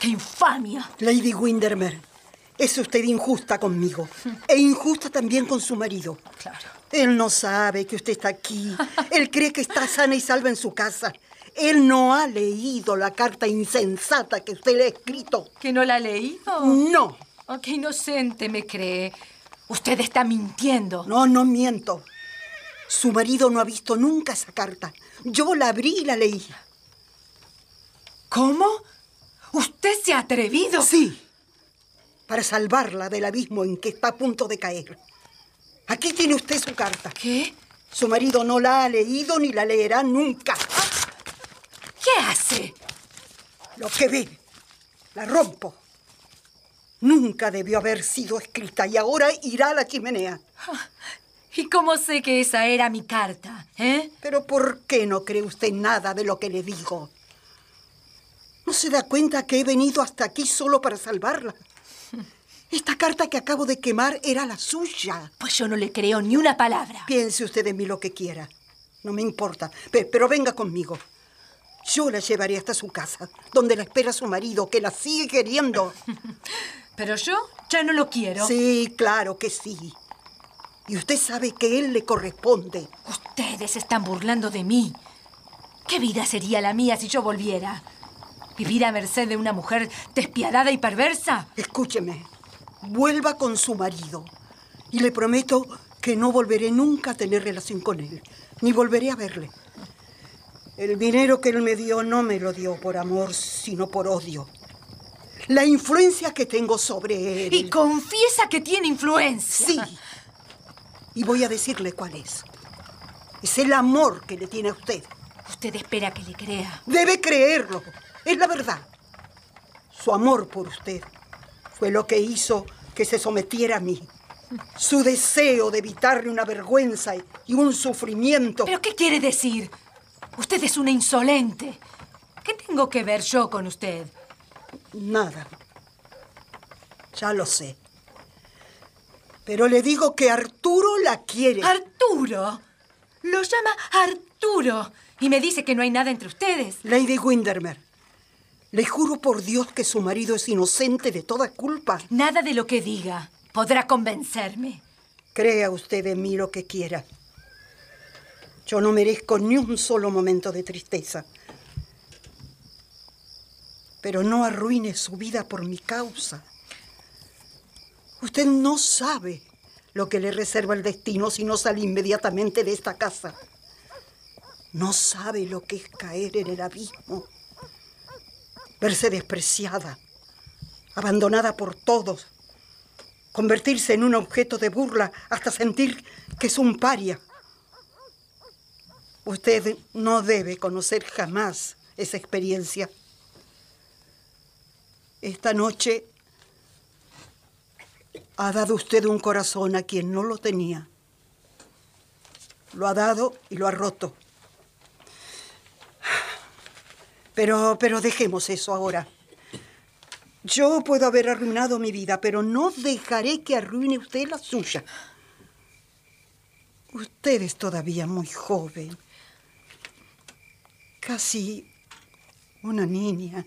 ¡Qué infamia! Lady Windermere, es usted injusta conmigo. <laughs> e injusta también con su marido. Claro. Él no sabe que usted está aquí. <laughs> Él cree que está sana y salva en su casa. Él no ha leído la carta insensata que usted le ha escrito. ¿Que no la ha leído? No. Oh, qué inocente me cree. Usted está mintiendo. No, no miento. Su marido no ha visto nunca esa carta. Yo la abrí y la leí. ¿Cómo? ¿Usted se ha atrevido? Sí. Para salvarla del abismo en que está a punto de caer. Aquí tiene usted su carta. ¿Qué? Su marido no la ha leído ni la leerá nunca. ¿Qué hace? Lo que ve. La rompo. Nunca debió haber sido escrita y ahora irá a la chimenea. ¿Y cómo sé que esa era mi carta? ¿Eh? Pero ¿por qué no cree usted nada de lo que le digo? ¿No se da cuenta que he venido hasta aquí solo para salvarla? Esta carta que acabo de quemar era la suya. Pues yo no le creo ni una palabra. Piense usted de mí lo que quiera. No me importa. Pero, pero venga conmigo. Yo la llevaré hasta su casa, donde la espera su marido, que la sigue queriendo. <laughs> Pero yo ya no lo quiero. Sí, claro que sí. Y usted sabe que él le corresponde. Ustedes están burlando de mí. ¿Qué vida sería la mía si yo volviera? ¿Vivir a merced de una mujer despiadada y perversa? Escúcheme. Vuelva con su marido. Y le prometo que no volveré nunca a tener relación con él. Ni volveré a verle. El dinero que él me dio no me lo dio por amor, sino por odio. La influencia que tengo sobre él. Y confiesa que tiene influencia. Sí. Y voy a decirle cuál es. Es el amor que le tiene a usted. Usted espera que le crea. Debe creerlo. Es la verdad. Su amor por usted fue lo que hizo que se sometiera a mí. Su deseo de evitarle una vergüenza y un sufrimiento. ¿Pero qué quiere decir? Usted es una insolente. ¿Qué tengo que ver yo con usted? Nada. Ya lo sé. Pero le digo que Arturo la quiere. ¿Arturo? Lo llama Arturo. Y me dice que no hay nada entre ustedes. Lady Windermere, le juro por Dios que su marido es inocente de toda culpa. Nada de lo que diga podrá convencerme. Crea usted de mí lo que quiera. Yo no merezco ni un solo momento de tristeza. Pero no arruine su vida por mi causa. Usted no sabe lo que le reserva el destino si no sale inmediatamente de esta casa. No sabe lo que es caer en el abismo, verse despreciada, abandonada por todos, convertirse en un objeto de burla hasta sentir que es un paria. Usted no debe conocer jamás esa experiencia. Esta noche ha dado usted un corazón a quien no lo tenía. Lo ha dado y lo ha roto. Pero, pero dejemos eso ahora. Yo puedo haber arruinado mi vida, pero no dejaré que arruine usted la suya. Usted es todavía muy joven. Casi una niña.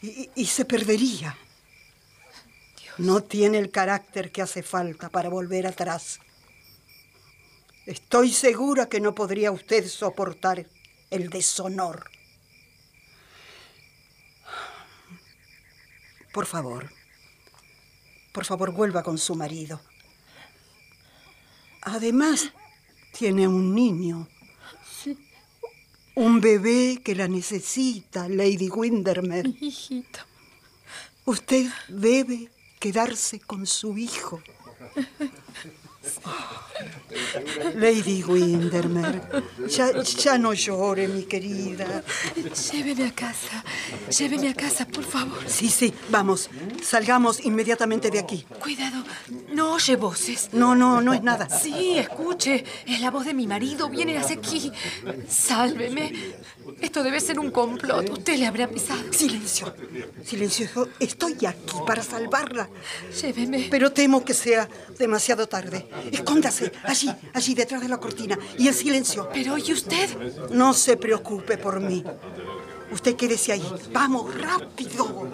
Y, y se perdería. No tiene el carácter que hace falta para volver atrás. Estoy segura que no podría usted soportar el deshonor. Por favor, por favor, vuelva con su marido. Además, tiene un niño. Un bebé que la necesita, Lady Windermere. Mi hijito. Usted debe quedarse con su hijo. Lady Windermere, ya, ya no llore, mi querida. Lléveme a casa. Lléveme a casa, por favor. Sí, sí, vamos. Salgamos inmediatamente de aquí. Cuidado, no oye voces. No, no, no es nada. Sí, escuche. Es la voz de mi marido. Viene hacia aquí. Sálveme. Esto debe ser un complot. Usted le habrá pisado. Silencio. Silencio. Estoy aquí para salvarla. Lléveme. Pero temo que sea demasiado tarde. Escóndase. Allí, allí, detrás de la cortina. Y en silencio. Pero, ¿y usted? No se preocupe por mí. Usted quédese ahí. Vamos, rápido.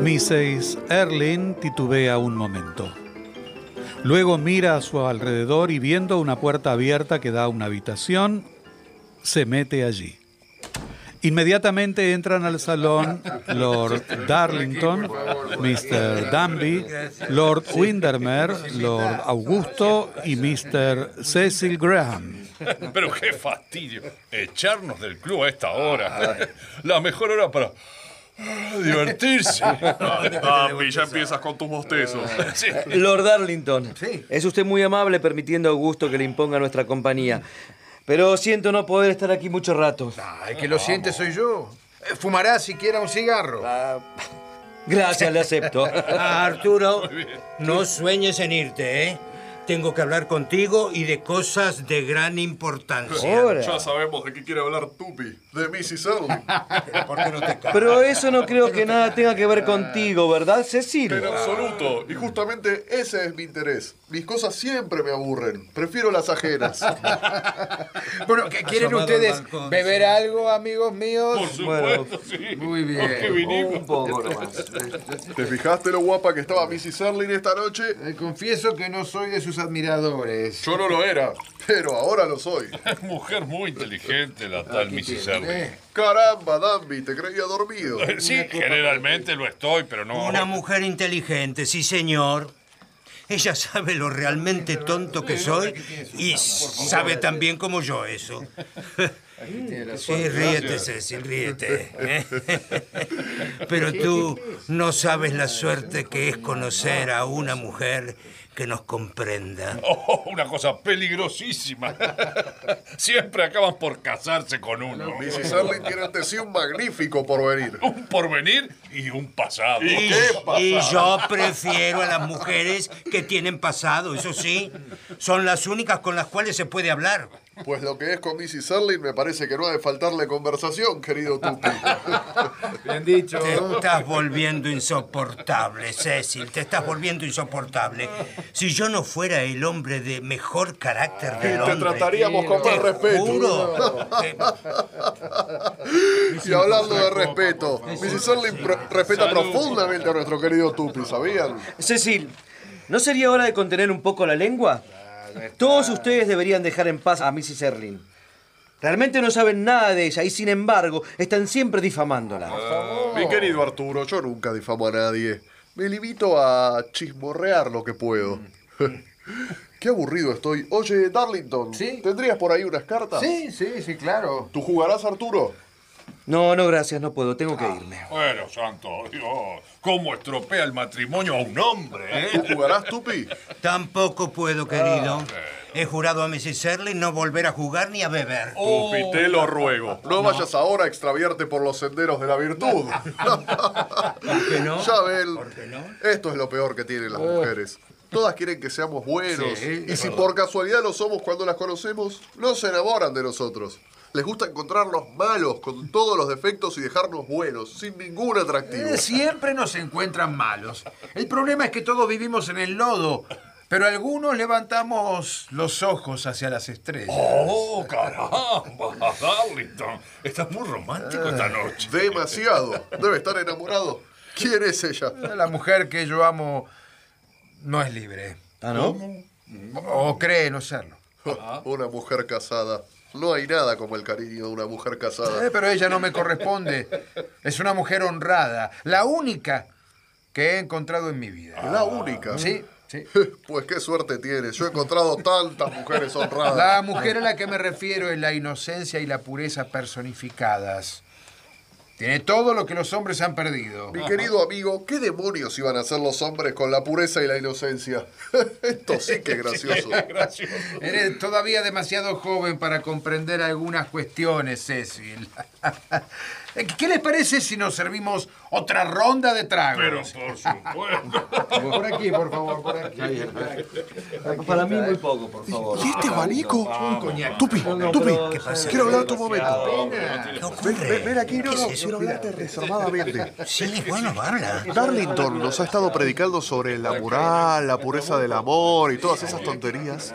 Mrs. Erlin titubea un momento. Luego mira a su alrededor y viendo una puerta abierta que da a una habitación, se mete allí. Inmediatamente entran al salón Lord Darlington, Mr. Danby, Lord Windermere, Lord Augusto y Mr. Cecil Graham. Pero qué fastidio. Echarnos del club a esta hora. La mejor hora para divertirse. <laughs> Papi, ya empiezas con tus bostezos. <laughs> Sí. Lord Darlington, es usted muy amable permitiendo a Augusto que le imponga nuestra compañía. Pero siento no poder estar aquí mucho rato. Ay, que lo siente soy yo. Eh, Fumará siquiera un cigarro. Gracias, le acepto. <laughs> Ah, Arturo, no sueñes en irte, ¿eh? Tengo que hablar contigo y de cosas de gran importancia. Ya sabemos de qué quiere hablar Tupi. De Mrs. Erling. ¿Por qué no te callas? Pero eso no creo que nada tenga que ver contigo, ¿verdad, Cecil? En absoluto. Y justamente ese es mi interés. Mis cosas siempre me aburren. Prefiero las ajenas. <laughs> Bueno, ¿qué- ¿quieren Asomado ustedes balcón, beber algo, amigos míos? Por supuesto, sí. Muy bien. Un poco nomás. ¿Te fijaste lo guapa que estaba Mrs. Erling esta noche? Eh, confieso que no soy de sus admiradores. Yo no lo era, pero ahora lo soy. <laughs> Mujer muy inteligente la tal Mrs. Erling. Caramba, Danby, te creía dormido. <laughs> Sí, generalmente lo estoy, pero no. Una mujer inteligente, sí, señor. Ella sabe lo realmente tonto que soy y sabe tan bien como yo eso. Sí, ríete, Cecil, ríete. ¿eh? <laughs> Pero tú no sabes la suerte que es conocer a una mujer que nos comprenda. <laughs> Oh, una cosa peligrosísima. <laughs> Siempre acaban por casarse con uno. Mrs. Erling tiene ante sí un magnífico porvenir. <laughs> Un porvenir y un pasado. Y, y yo prefiero a las mujeres que tienen pasado, eso sí. Son las únicas con las cuales se puede hablar. Pues lo que es con Mrs. Erling me parece que no ha de faltarle conversación, querido Tupi. <laughs> Bien dicho. Te estás volviendo insoportable, Cecil. Te estás volviendo insoportable. Si yo no fuera el hombre de mejor carácter Y del te hombre... trataríamos con te más respeto. juro <laughs> Y hablando de respeto, Mrs. Erling pro- respeta profundamente a nuestro querido Tupi, ¿sabían? Cecil, ¿no sería hora de contener un poco la lengua? Todos ustedes deberían dejar en paz a Mrs. Erling. Realmente no saben nada de ella y sin embargo están siempre difamándola. Mi querido Arturo, yo nunca difamo a nadie. Me limito a chismorrear lo que puedo. <laughs> Qué aburrido estoy. Oye, Darlington, ¿tendrías por ahí unas cartas? Sí, sí, sí, claro. ¿Tú jugarás, Arturo? No, no, gracias, no puedo, tengo que irme. Bueno, santo Dios, ¿cómo estropea el matrimonio a un hombre? eh? ¿Tú jugarás, Tupi? Tampoco puedo, querido. He jurado a Mrs. Erling no volver a jugar ni a beber. Tupi, te lo ruego. No vayas ahora a extraviarte por los senderos de la virtud. <laughs> ¿Por qué no? Ya ven, esto es lo peor que tienen las mujeres. Todas quieren que seamos buenos. Sí, y si verdad. por casualidad lo somos cuando las conocemos, no se enamoran de nosotros. Les gusta encontrarnos malos, con todos los defectos y dejarnos buenos, sin ningún atractivo. Eh, siempre nos encuentran malos. El problema es que todos vivimos en el lodo, pero algunos levantamos los ojos hacia las estrellas. Oh, caramba, Darlington. Estás muy romántico esta noche. Demasiado. Debe estar enamorado. ¿Quién es ella? La mujer que yo amo no es libre. ¿Ah, no? O cree no serlo. <laughs> Una mujer casada. No hay nada como el cariño de una mujer casada. Eh, pero ella no me corresponde. Es una mujer honrada, la única que he encontrado en mi vida. La única. Sí, sí. <laughs> Pues qué suerte tienes. Yo he encontrado tantas mujeres honradas. La mujer a la que me refiero es la inocencia y la pureza personificadas. Tiene todo lo que los hombres han perdido. Mi querido amigo, ¿qué demonios iban a hacer los hombres con la pureza y la inocencia? <laughs> Esto sí que <laughs> es gracioso. Eres todavía demasiado joven para comprender algunas cuestiones, Cecil. <laughs> ¿Qué les parece si nos servimos otra ronda de tragos? Pero por supuesto. Por aquí, por favor, por aquí. Para mí muy poco, por favor. ¿Y este abanico? Un coñac. Tupi, Tupi, pero- ¿Qué pasa? quiero hablar tu momento. ¿Qué Ven, aquí, no, ¿Qué no, quiero hablarte reservadamente. Sí, bueno, habla. <laughs> Darlington nos ha estado predicando sobre la moral, la pureza del amor y todas esas tonterías.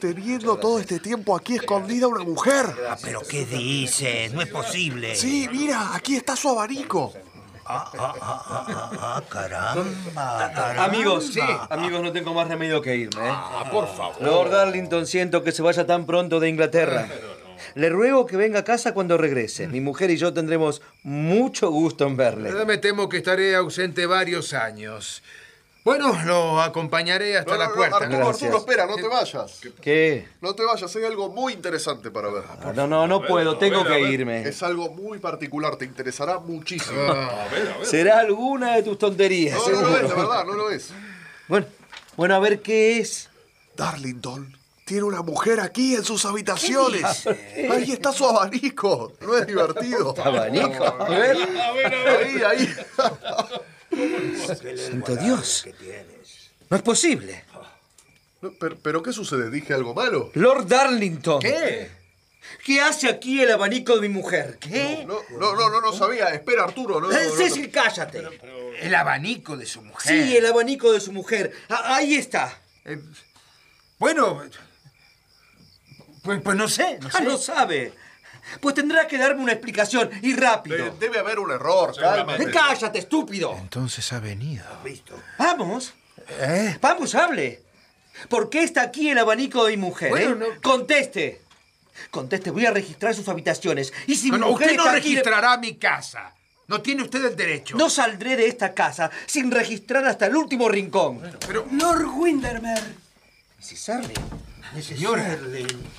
Teniendo todo este tiempo aquí escondida una mujer. Ah, ¿Pero qué dices? No es posible. Sí, mira, aquí está su abanico. Ah, ah, ah, ah, ah, ah, caramba, caramba. Amigos, sí, amigos, no tengo más remedio que irme. ¿eh? Ah, por favor. Lord Darlington, siento que se vaya tan pronto de Inglaterra. Le ruego que venga a casa cuando regrese. Mi mujer y yo tendremos mucho gusto en verle. Eh, Me temo que estaré ausente varios años. Bueno, lo acompañaré hasta No, no, la no, puerta. Arturo, Gracias. Arturo, espera, no te vayas. ¿Qué? No te vayas, hay algo muy interesante para ver. Ah, No, no, no puedo, tengo que irme. Es algo muy particular, te interesará muchísimo. Será alguna de tus tonterías, No, no lo es, de verdad, no lo es. Bueno, bueno, a ver qué es. Darlington tiene una mujer aquí en sus habitaciones. Ahí está su abanico. ¿No es divertido? ¿Abanico? A ver. Ahí, ahí. Santo Dios. No es posible. No, Pero, pero ¿qué sucede? ¿Dije algo malo? Lord Darlington. ¿Qué? ¿Qué hace aquí el abanico de mi mujer? ¿Qué? No, no, no, no, no sabía. Espera, Arturo. No, Cecil, cállate. El abanico de su mujer. Sí, el abanico de su mujer. Ah, ahí está. Eh, bueno, pues, pues no sé, no Ah, sé. no sabe. Pues tendrá que darme una explicación y rápido. De- debe haber un error, cálmate. Eh, Cállate, estúpido. Entonces ha venido. Vamos. ¿Eh? Vamos, hable. ¿Por qué está aquí el abanico de mi mujer? Bueno, eh? no- Conteste. Conteste, voy a registrar sus habitaciones. Y si No, mi no, mujer usted no está aquí de- registrará mi casa. No tiene usted el derecho. No saldré de esta casa sin registrar hasta el último rincón. Pero, Lord Windermere, Mrs. Erling. Señora,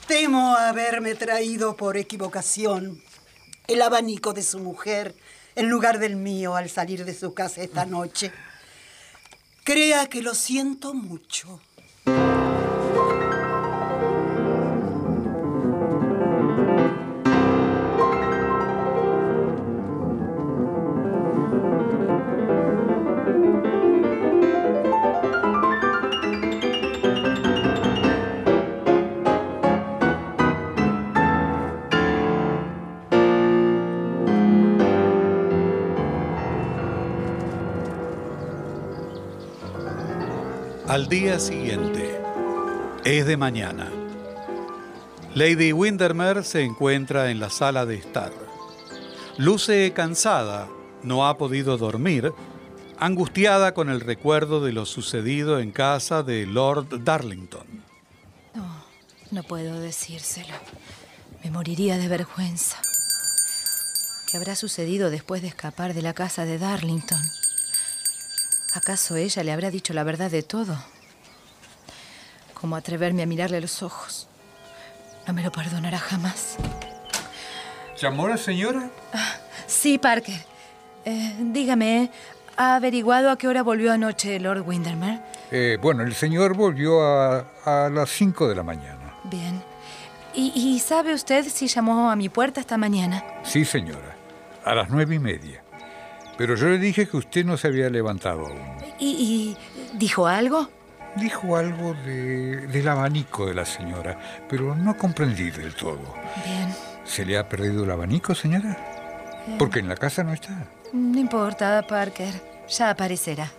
temo haberme traído por equivocación el abanico de su mujer en lugar del mío al salir de su casa esta noche. Crea que lo siento mucho. Al día siguiente. Es de mañana. Lady Windermere se encuentra en la sala de estar. Luce cansada, no ha podido dormir, angustiada con el recuerdo de lo sucedido en casa de Lord Darlington. No, no puedo decírselo. Me moriría de vergüenza. ¿Qué habrá sucedido después de escapar de la casa de Darlington? ¿Acaso ella le habrá dicho la verdad de todo? ¿Cómo atreverme a mirarle a los ojos? No me lo perdonará jamás. ¿Llamó la señora? Sí, Parker. Eh, dígame, ¿ha averiguado a qué hora volvió anoche Lord Windermere? Eh, bueno, el señor volvió a, a las 5 de la mañana. Bien. ¿Y, y sabe usted si llamó a mi puerta esta mañana? Sí, señora. A las nueve y media. Pero yo le dije que usted no se había levantado aún. ¿Y, y dijo algo? Dijo algo de, del abanico de la señora, pero no comprendí del todo. Bien. ¿Se le ha perdido el abanico, señora? Porque en la casa no está. No importa, Parker. Ya aparecerá.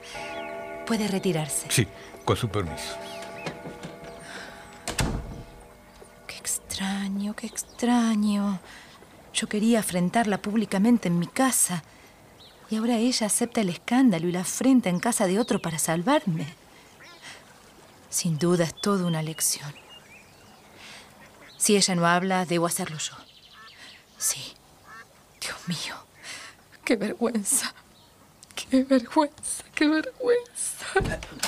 Puede retirarse. Sí, con su permiso. Qué extraño, qué extraño. Yo quería afrentarla públicamente en mi casa. Y ahora ella acepta el escándalo y la afrenta en casa de otro para salvarme. Sin duda es toda una lección. Si ella no habla, debo hacerlo yo. Sí. Dios mío. Qué vergüenza. Qué vergüenza, qué vergüenza.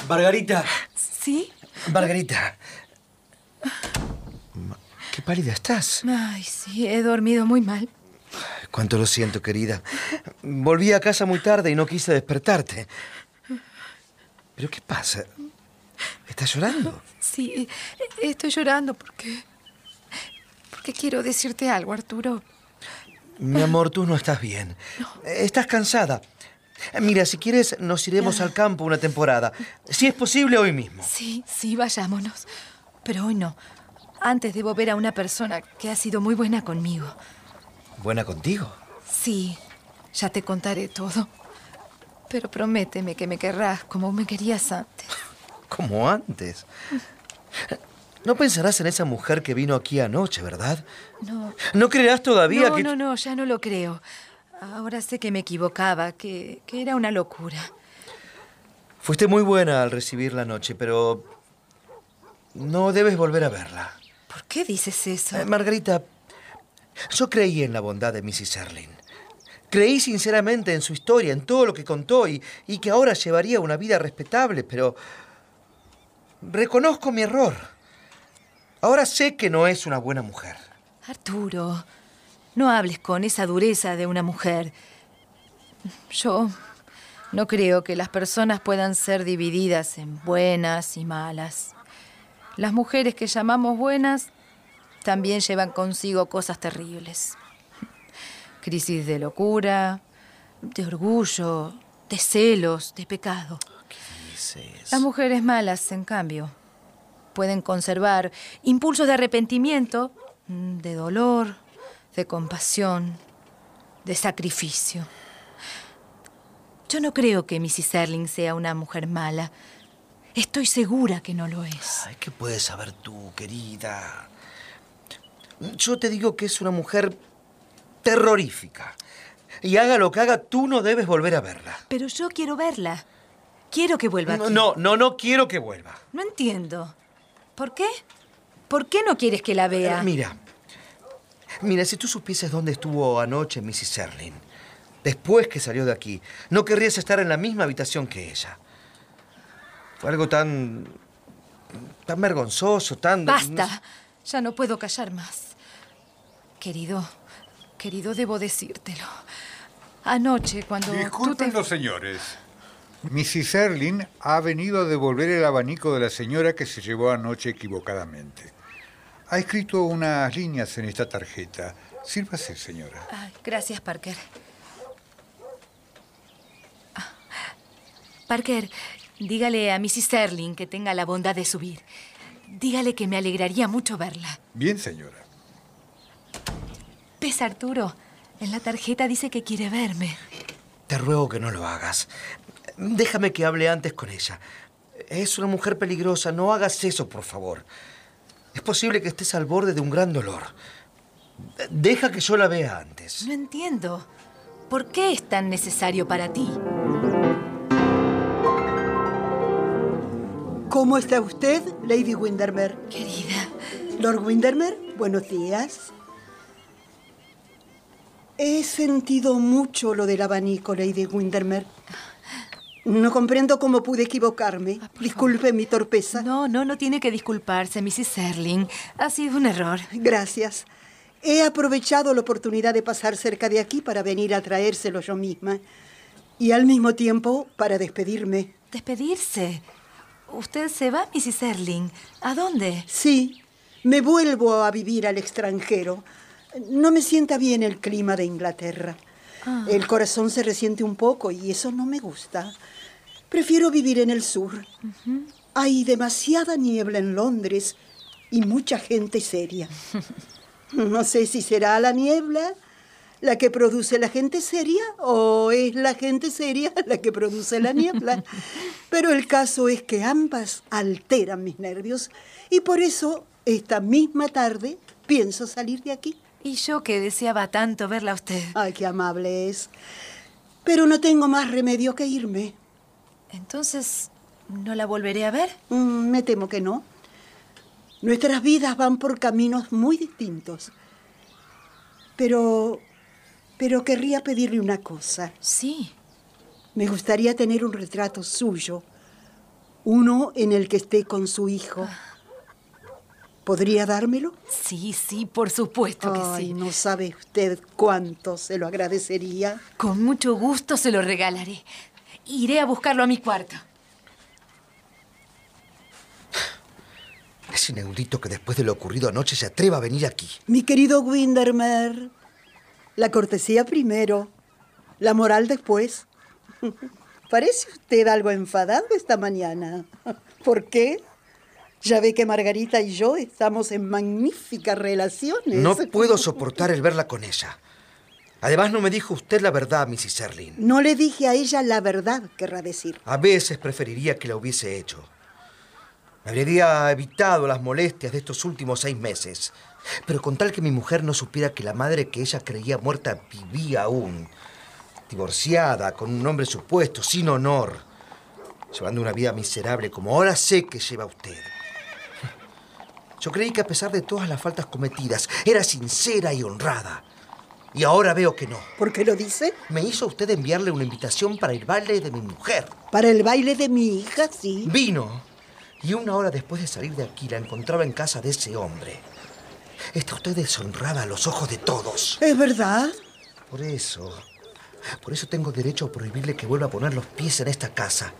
Margarita. ¿Sí? Margarita. Ma- Qué pálida estás. Ay, sí, he dormido muy mal. Cuánto lo siento, querida. Volví a casa muy tarde y no quise despertarte. ¿Pero qué pasa? ¿Estás llorando? Sí, estoy llorando porque. porque quiero decirte algo, Arturo. Mi amor, tú no estás bien. Estás cansada. Mira, si quieres, nos iremos al campo una temporada. Si es posible, hoy mismo. Sí, sí, vayámonos. Pero hoy no. Antes debo ver a una persona que ha sido muy buena conmigo. ¿Buena contigo? Sí, ya te contaré todo. Pero prométeme que me querrás como me querías antes. <laughs> Como antes. No pensarás en esa mujer que vino aquí anoche, ¿verdad? No. ¿No creerás todavía no, que... no, no, ya no lo creo. Ahora sé que me equivocaba, que, que era una locura. Fuiste muy buena al recibirla anoche, pero... No debes volver a verla. ¿Por qué dices eso? Eh, Margarita, yo creí en la bondad de Mrs. Erling. Creí sinceramente en su historia, en todo lo que contó y, y que ahora llevaría una vida respetable, pero reconozco mi error. Ahora sé que no es una buena mujer. Arturo, no hables con esa dureza de una mujer. Yo no creo que las personas puedan ser divididas en buenas y malas. Las mujeres que llamamos buenas también llevan consigo cosas terribles. Crisis de locura, de orgullo, de celos, de pecado. Las mujeres malas, en cambio, pueden conservar impulsos de arrepentimiento, de dolor, de compasión, de sacrificio. Yo no creo que Mrs. Erling sea una mujer mala. Estoy segura que no lo es. Ay, ¿qué puedes saber tú, querida? Yo te digo que es una mujer terrorífica. Y haga lo que haga, tú no debes volver a verla. Pero yo quiero verla. Quiero que vuelva No, aquí. no, no, no quiero que vuelva. No entiendo. ¿Por qué? ¿Por qué no quieres que la vea? Mira, mira, si tú supieses dónde estuvo anoche Mrs. Erling, después que salió de aquí, no querrías estar en la misma habitación que ella. Fue algo tan... tan vergonzoso, tan... Basta. Ya no puedo callar más. Querido, querido, debo decírtelo. Anoche, cuando. Disculpen los señores. Mrs. Erling ha venido a devolver el abanico de la señora que se llevó anoche equivocadamente. Ha escrito unas líneas en esta tarjeta. Sírvase, señora. Ay, gracias, Parker. Ah, Parker, dígale a Mrs. Sterling que tenga la bondad de subir. Dígale que me alegraría mucho verla. Bien, señora. ¿Ves, Arturo? En la tarjeta dice que quiere verme. Te ruego que no lo hagas. Déjame que hable antes con ella. Es una mujer peligrosa. No hagas eso, por favor. Es posible que estés al borde de un gran dolor. Deja que yo la vea antes. No entiendo. ¿Por qué es tan necesario para ti? ¿Cómo está usted, Lady Windermere? Querida. Lord Windermere, buenos días. He sentido mucho lo del abanico, Lady Windermere. No comprendo cómo pude equivocarme. Disculpe mi torpeza. No, no, no tiene que disculparse, Mrs. Serling. Ha sido un error. Gracias. He aprovechado la oportunidad de pasar cerca de aquí para venir a traérselo yo misma. Y al mismo tiempo para despedirme. ¿Despedirse? ¿Usted se va, Mrs. Serling? ¿A dónde? Sí, me vuelvo a vivir al extranjero. No me sienta bien el clima de Inglaterra. Ah. El corazón se resiente un poco y eso no me gusta. Prefiero vivir en el sur. Hay demasiada niebla en Londres y mucha gente seria. <laughs> No sé si será la niebla la que produce la gente seria o es la gente seria <laughs> la que produce la niebla. <laughs> Pero el caso es que ambas alteran mis nervios y por eso esta misma tarde pienso salir de aquí. Y yo que deseaba tanto verla a usted. Ay, qué amable es. Pero no tengo más remedio que irme. Entonces, ¿no la volveré a ver? Mm, me temo que no. Nuestras vidas van por caminos muy distintos. Pero pero querría pedirle una cosa. Sí. Me gustaría tener un retrato suyo, uno en el que esté con su hijo. ¿Podría dármelo? Sí, sí, por supuesto que Ay, sí. no sabe usted cuánto se lo agradecería. Con mucho gusto se lo regalaré. Iré a buscarlo a mi cuarto. Es inaudito que después de lo ocurrido anoche se atreva a venir aquí. Mi querido Windermere, la cortesía primero, la moral después. <laughs> Parece usted algo enfadado esta mañana. ¿Por qué? Ya ve que Margarita y yo estamos en magníficas relaciones. No puedo soportar el verla con ella. Además, no me dijo usted la verdad, Mrs. Serling. No le dije a ella la verdad, querrá decir. A veces preferiría que la hubiese hecho. Me habría evitado las molestias de estos últimos seis meses. Pero con tal que mi mujer no supiera que la madre que ella creía muerta vivía aún, divorciada, con un hombre supuesto, sin honor, llevando una vida miserable como ahora sé que lleva usted. Yo creí que a pesar de todas las faltas cometidas, era sincera y honrada. Y ahora veo que no. ¿Por qué lo dice? Me hizo usted enviarle una invitación para el baile de mi mujer. Para el baile de mi hija, sí. Vino. Y una hora después de salir de aquí la encontraba en casa de ese hombre. Está usted deshonrada a los ojos de todos. ¿Es verdad? Por eso. Por eso tengo derecho a prohibirle que vuelva a poner los pies en esta casa.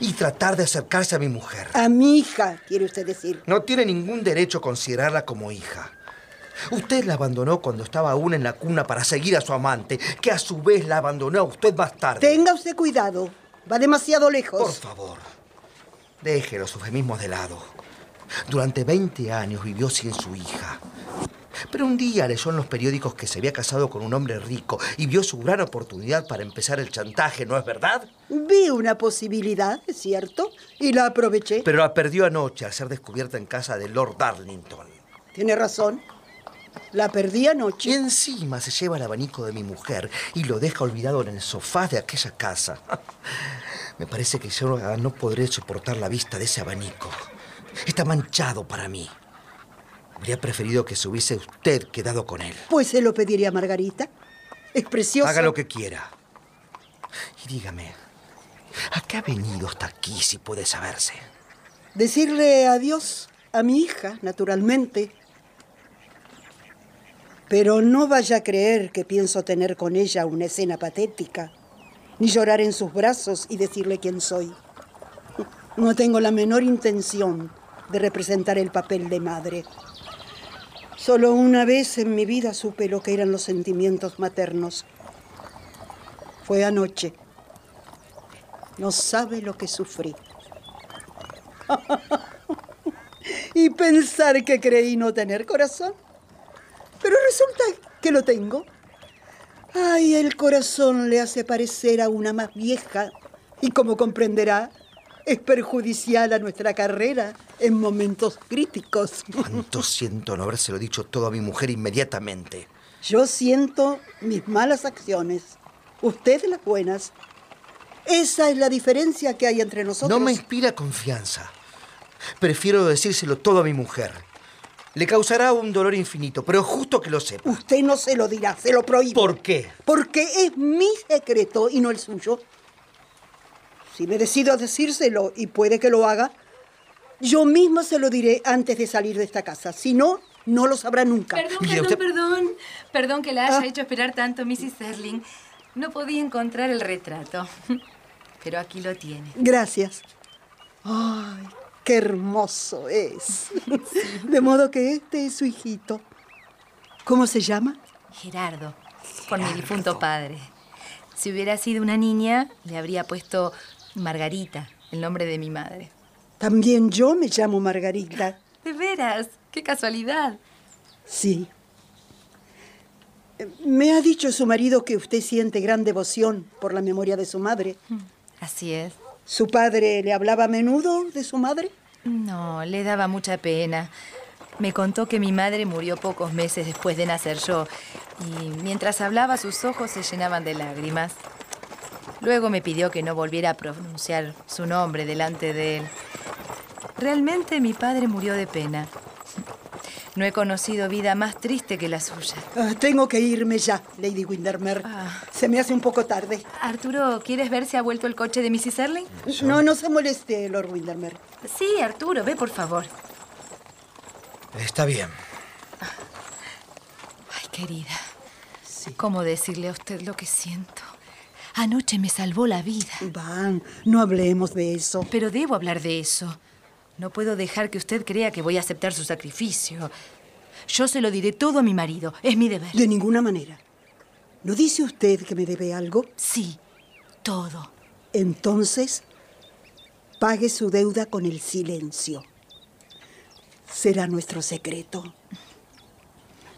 Y tratar de acercarse a mi mujer. A mi hija, quiere usted decir. No tiene ningún derecho a considerarla como hija. Usted la abandonó cuando estaba aún en la cuna para seguir a su amante, que a su vez la abandonó a usted más tarde. Tenga usted cuidado. Va demasiado lejos. Por favor, deje los eufemismos de lado. Durante 20 años vivió sin su hija. Pero un día leyó en los periódicos que se había casado con un hombre rico y vio su gran oportunidad para empezar el chantaje, ¿no es verdad? Vi una posibilidad, es cierto, y la aproveché. Pero la perdió anoche al ser descubierta en casa de Lord Darlington. Tiene razón. La perdí anoche. Y encima se lleva el abanico de mi mujer y lo deja olvidado en el sofá de aquella casa. <laughs> Me parece que yo no podré soportar la vista de ese abanico. Está manchado para mí. Habría preferido que se hubiese usted quedado con él. Pues se lo pediría a Margarita. Es precioso. Haga lo que quiera. Y dígame, ¿a qué ha venido hasta aquí si puede saberse? Decirle adiós a mi hija, naturalmente. Pero no vaya a creer que pienso tener con ella una escena patética, ni llorar en sus brazos y decirle quién soy. No tengo la menor intención de representar el papel de madre. Solo una vez en mi vida supe lo que eran los sentimientos maternos. Fue anoche. No sabe lo que sufrí. <laughs> y pensar que creí no tener corazón. Pero resulta que lo tengo. Ay, el corazón le hace parecer a una más vieja. Y como comprenderá, es perjudicial a nuestra carrera en momentos críticos. Cuánto siento no habérselo dicho todo a mi mujer inmediatamente. Yo siento mis malas acciones, usted las buenas. Esa es la diferencia que hay entre nosotros. No me inspira confianza. Prefiero decírselo todo a mi mujer. Le causará un dolor infinito, pero justo que lo sepa. Usted no se lo dirá, se lo prohíbo. ¿Por qué? Porque es mi secreto y no el suyo. Si me decido a decírselo y puede que lo haga, yo misma se lo diré antes de salir de esta casa. Si no, no lo sabrá nunca. Perdón, perdón, perdón. Perdón que la haya hecho esperar tanto, Mrs. Serling. No podía encontrar el retrato. <laughs> Pero aquí lo tiene. Gracias. Ay, qué hermoso es. De modo que este es su hijito. ¿Cómo se llama? Gerardo, por mi difunto padre. Si hubiera sido una niña, le habría puesto Margarita, el nombre de mi madre. También yo me llamo Margarita. ¿De veras? ¡Qué casualidad! Sí. Me ha dicho su marido que usted siente gran devoción por la memoria de su madre. Así es. ¿Su padre le hablaba a menudo de su madre? No, le daba mucha pena. Me contó que mi madre murió pocos meses después de nacer yo y mientras hablaba sus ojos se llenaban de lágrimas. Luego me pidió que no volviera a pronunciar su nombre delante de él. Realmente mi padre murió de pena. No he conocido vida más triste que la suya. Ah, tengo que irme ya, Lady Windermere. Ah. Se me hace un poco tarde. Arturo, ¿quieres ver si ha vuelto el coche de Mrs. Erling? No, no se moleste, Lord Windermere. Sí, Arturo, ve por favor. Está bien. Ay, querida. ¿Cómo decirle a usted lo que siento? Anoche me salvó la vida. Van, no hablemos de eso. Pero debo hablar de eso. No puedo dejar que usted crea que voy a aceptar su sacrificio. Yo se lo diré todo a mi marido. Es mi deber. De ninguna manera. ¿No dice usted que me debe algo? Sí, todo. Entonces, pague su deuda con el silencio. Será nuestro secreto.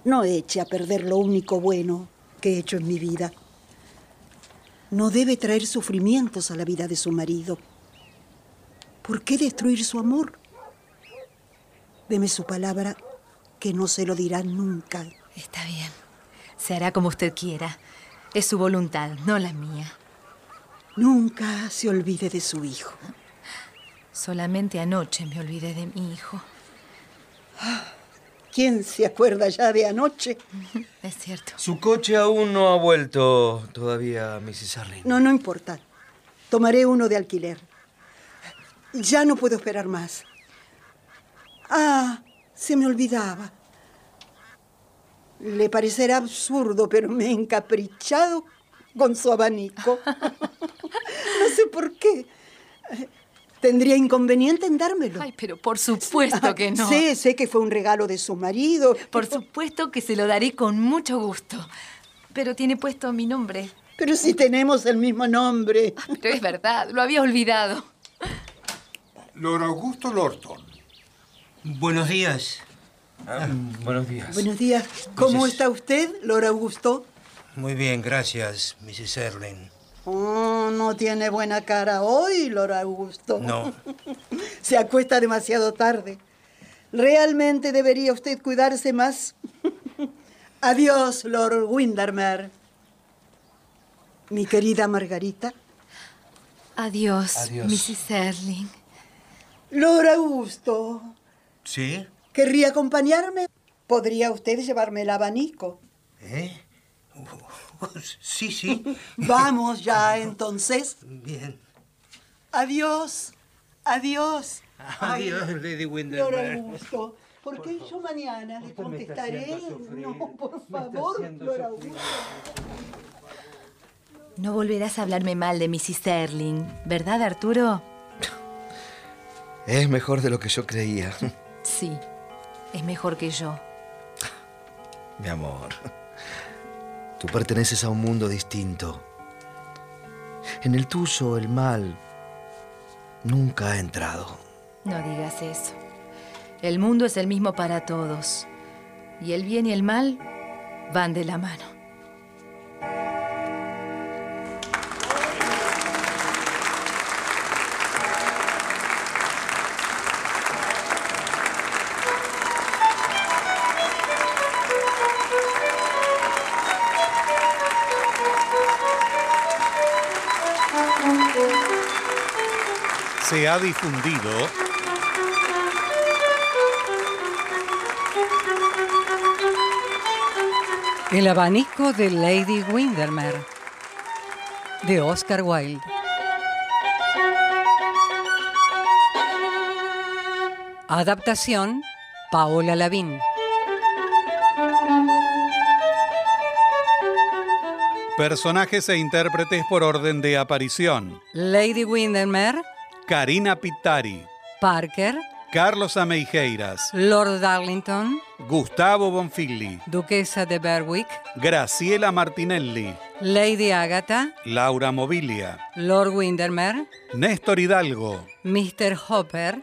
No eche a perder lo único bueno que he hecho en mi vida. No debe traer sufrimientos a la vida de su marido. ¿Por qué destruir su amor? Deme su palabra que no se lo dirá nunca. Está bien. Se hará como usted quiera. Es su voluntad, no la mía. Nunca se olvide de su hijo. Solamente anoche me olvidé de mi hijo. ¿Quién se acuerda ya de anoche? <laughs> Es cierto. Su coche aún no ha vuelto todavía, Mrs. Arling. No, no importa. Tomaré uno de alquiler. Ya no puedo esperar más. Ah, se me olvidaba. Le parecerá absurdo, pero me he encaprichado con su abanico. <laughs> no sé por qué. ¿Tendría inconveniente en dármelo? Ay, pero por supuesto que no. Sé, sé que fue un regalo de su marido. Por supuesto que se lo daré con mucho gusto. Pero tiene puesto mi nombre. Pero si tenemos el mismo nombre. Pero es verdad, lo había olvidado. Lord Augusto Lorton. Buenos días. Ah, buenos días. Buenos días. ¿Cómo está usted, Lord Augusto? Muy bien, gracias, Mrs. Erling. Oh, no tiene buena cara hoy, Lord Augusto. No. <laughs> Se acuesta demasiado tarde. Realmente debería usted cuidarse más. <laughs> Adiós, Lord Windermere. Mi querida Margarita. Adiós, Adiós. Mrs. Erling. Lord Augusto, ¿Sí? ¿querría acompañarme? ¿Podría usted llevarme el abanico? ¿Eh? <laughs> Sí, sí. <laughs> Vamos ya, entonces. Bien. Adiós. Adiós. Ay, Adiós, Lady Lord Windermere. Augusto, ¿por qué yo mañana le contestaré? No, por favor, Lord Augusto. No volverás a hablarme mal de Mrs. Erling, ¿verdad, Arturo? Es mejor de lo que yo creía. Sí, es mejor que yo. Mi amor, tú perteneces a un mundo distinto. En el tuyo el mal nunca ha entrado. No digas eso. El mundo es el mismo para todos. Y el bien y el mal van de la mano. Se ha difundido El abanico de Lady Windermere de Oscar Wilde. Adaptación Paola Lavín. personajes e intérpretes por orden de aparición. Lady Windermere, Karina Pittari, Parker, Carlos Ameijeiras, Lord Darlington, Gustavo Bonfilli, Duquesa de Berwick, Graciela Martinelli, Lady Agatha, Laura Mobilia, Lord Windermere, Néstor Hidalgo, Mr. Hopper,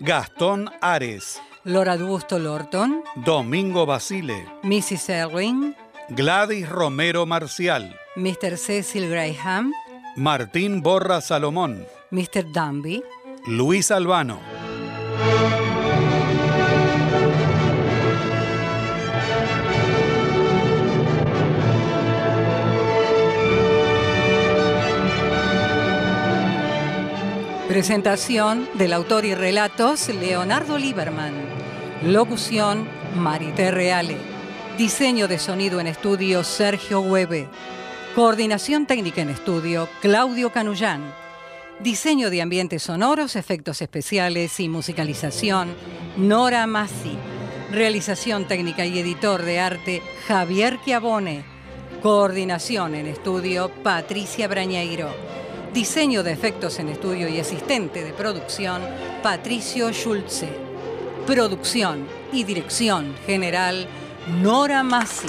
Gastón Ares, Lord Augusto Lorton, Domingo Basile, Mrs. Erwin, Gladys Romero Marcial, Mr. Cecil Graham, Martín Borra Salomón, Mr. Danby, Luis Albano. Presentación del autor y relatos Leonardo Lieberman. Locución Marité Reale. Diseño de sonido en estudio Sergio Hueve. Coordinación técnica en estudio Claudio Canullán. Diseño de ambientes sonoros, efectos especiales y musicalización Nora Massi. Realización técnica y editor de arte Javier Chiavone. Coordinación en estudio Patricia Brañeiro. Diseño de efectos en estudio y asistente de producción Patricio Schulze. Producción y dirección general Nora Massi.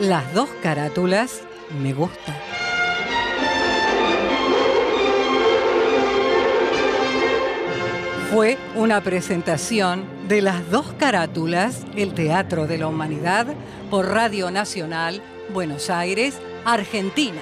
las dos carátulas, me gusta. Fue una presentación de las dos carátulas, el Teatro de la Humanidad, por Radio Nacional, Buenos Aires, Argentina.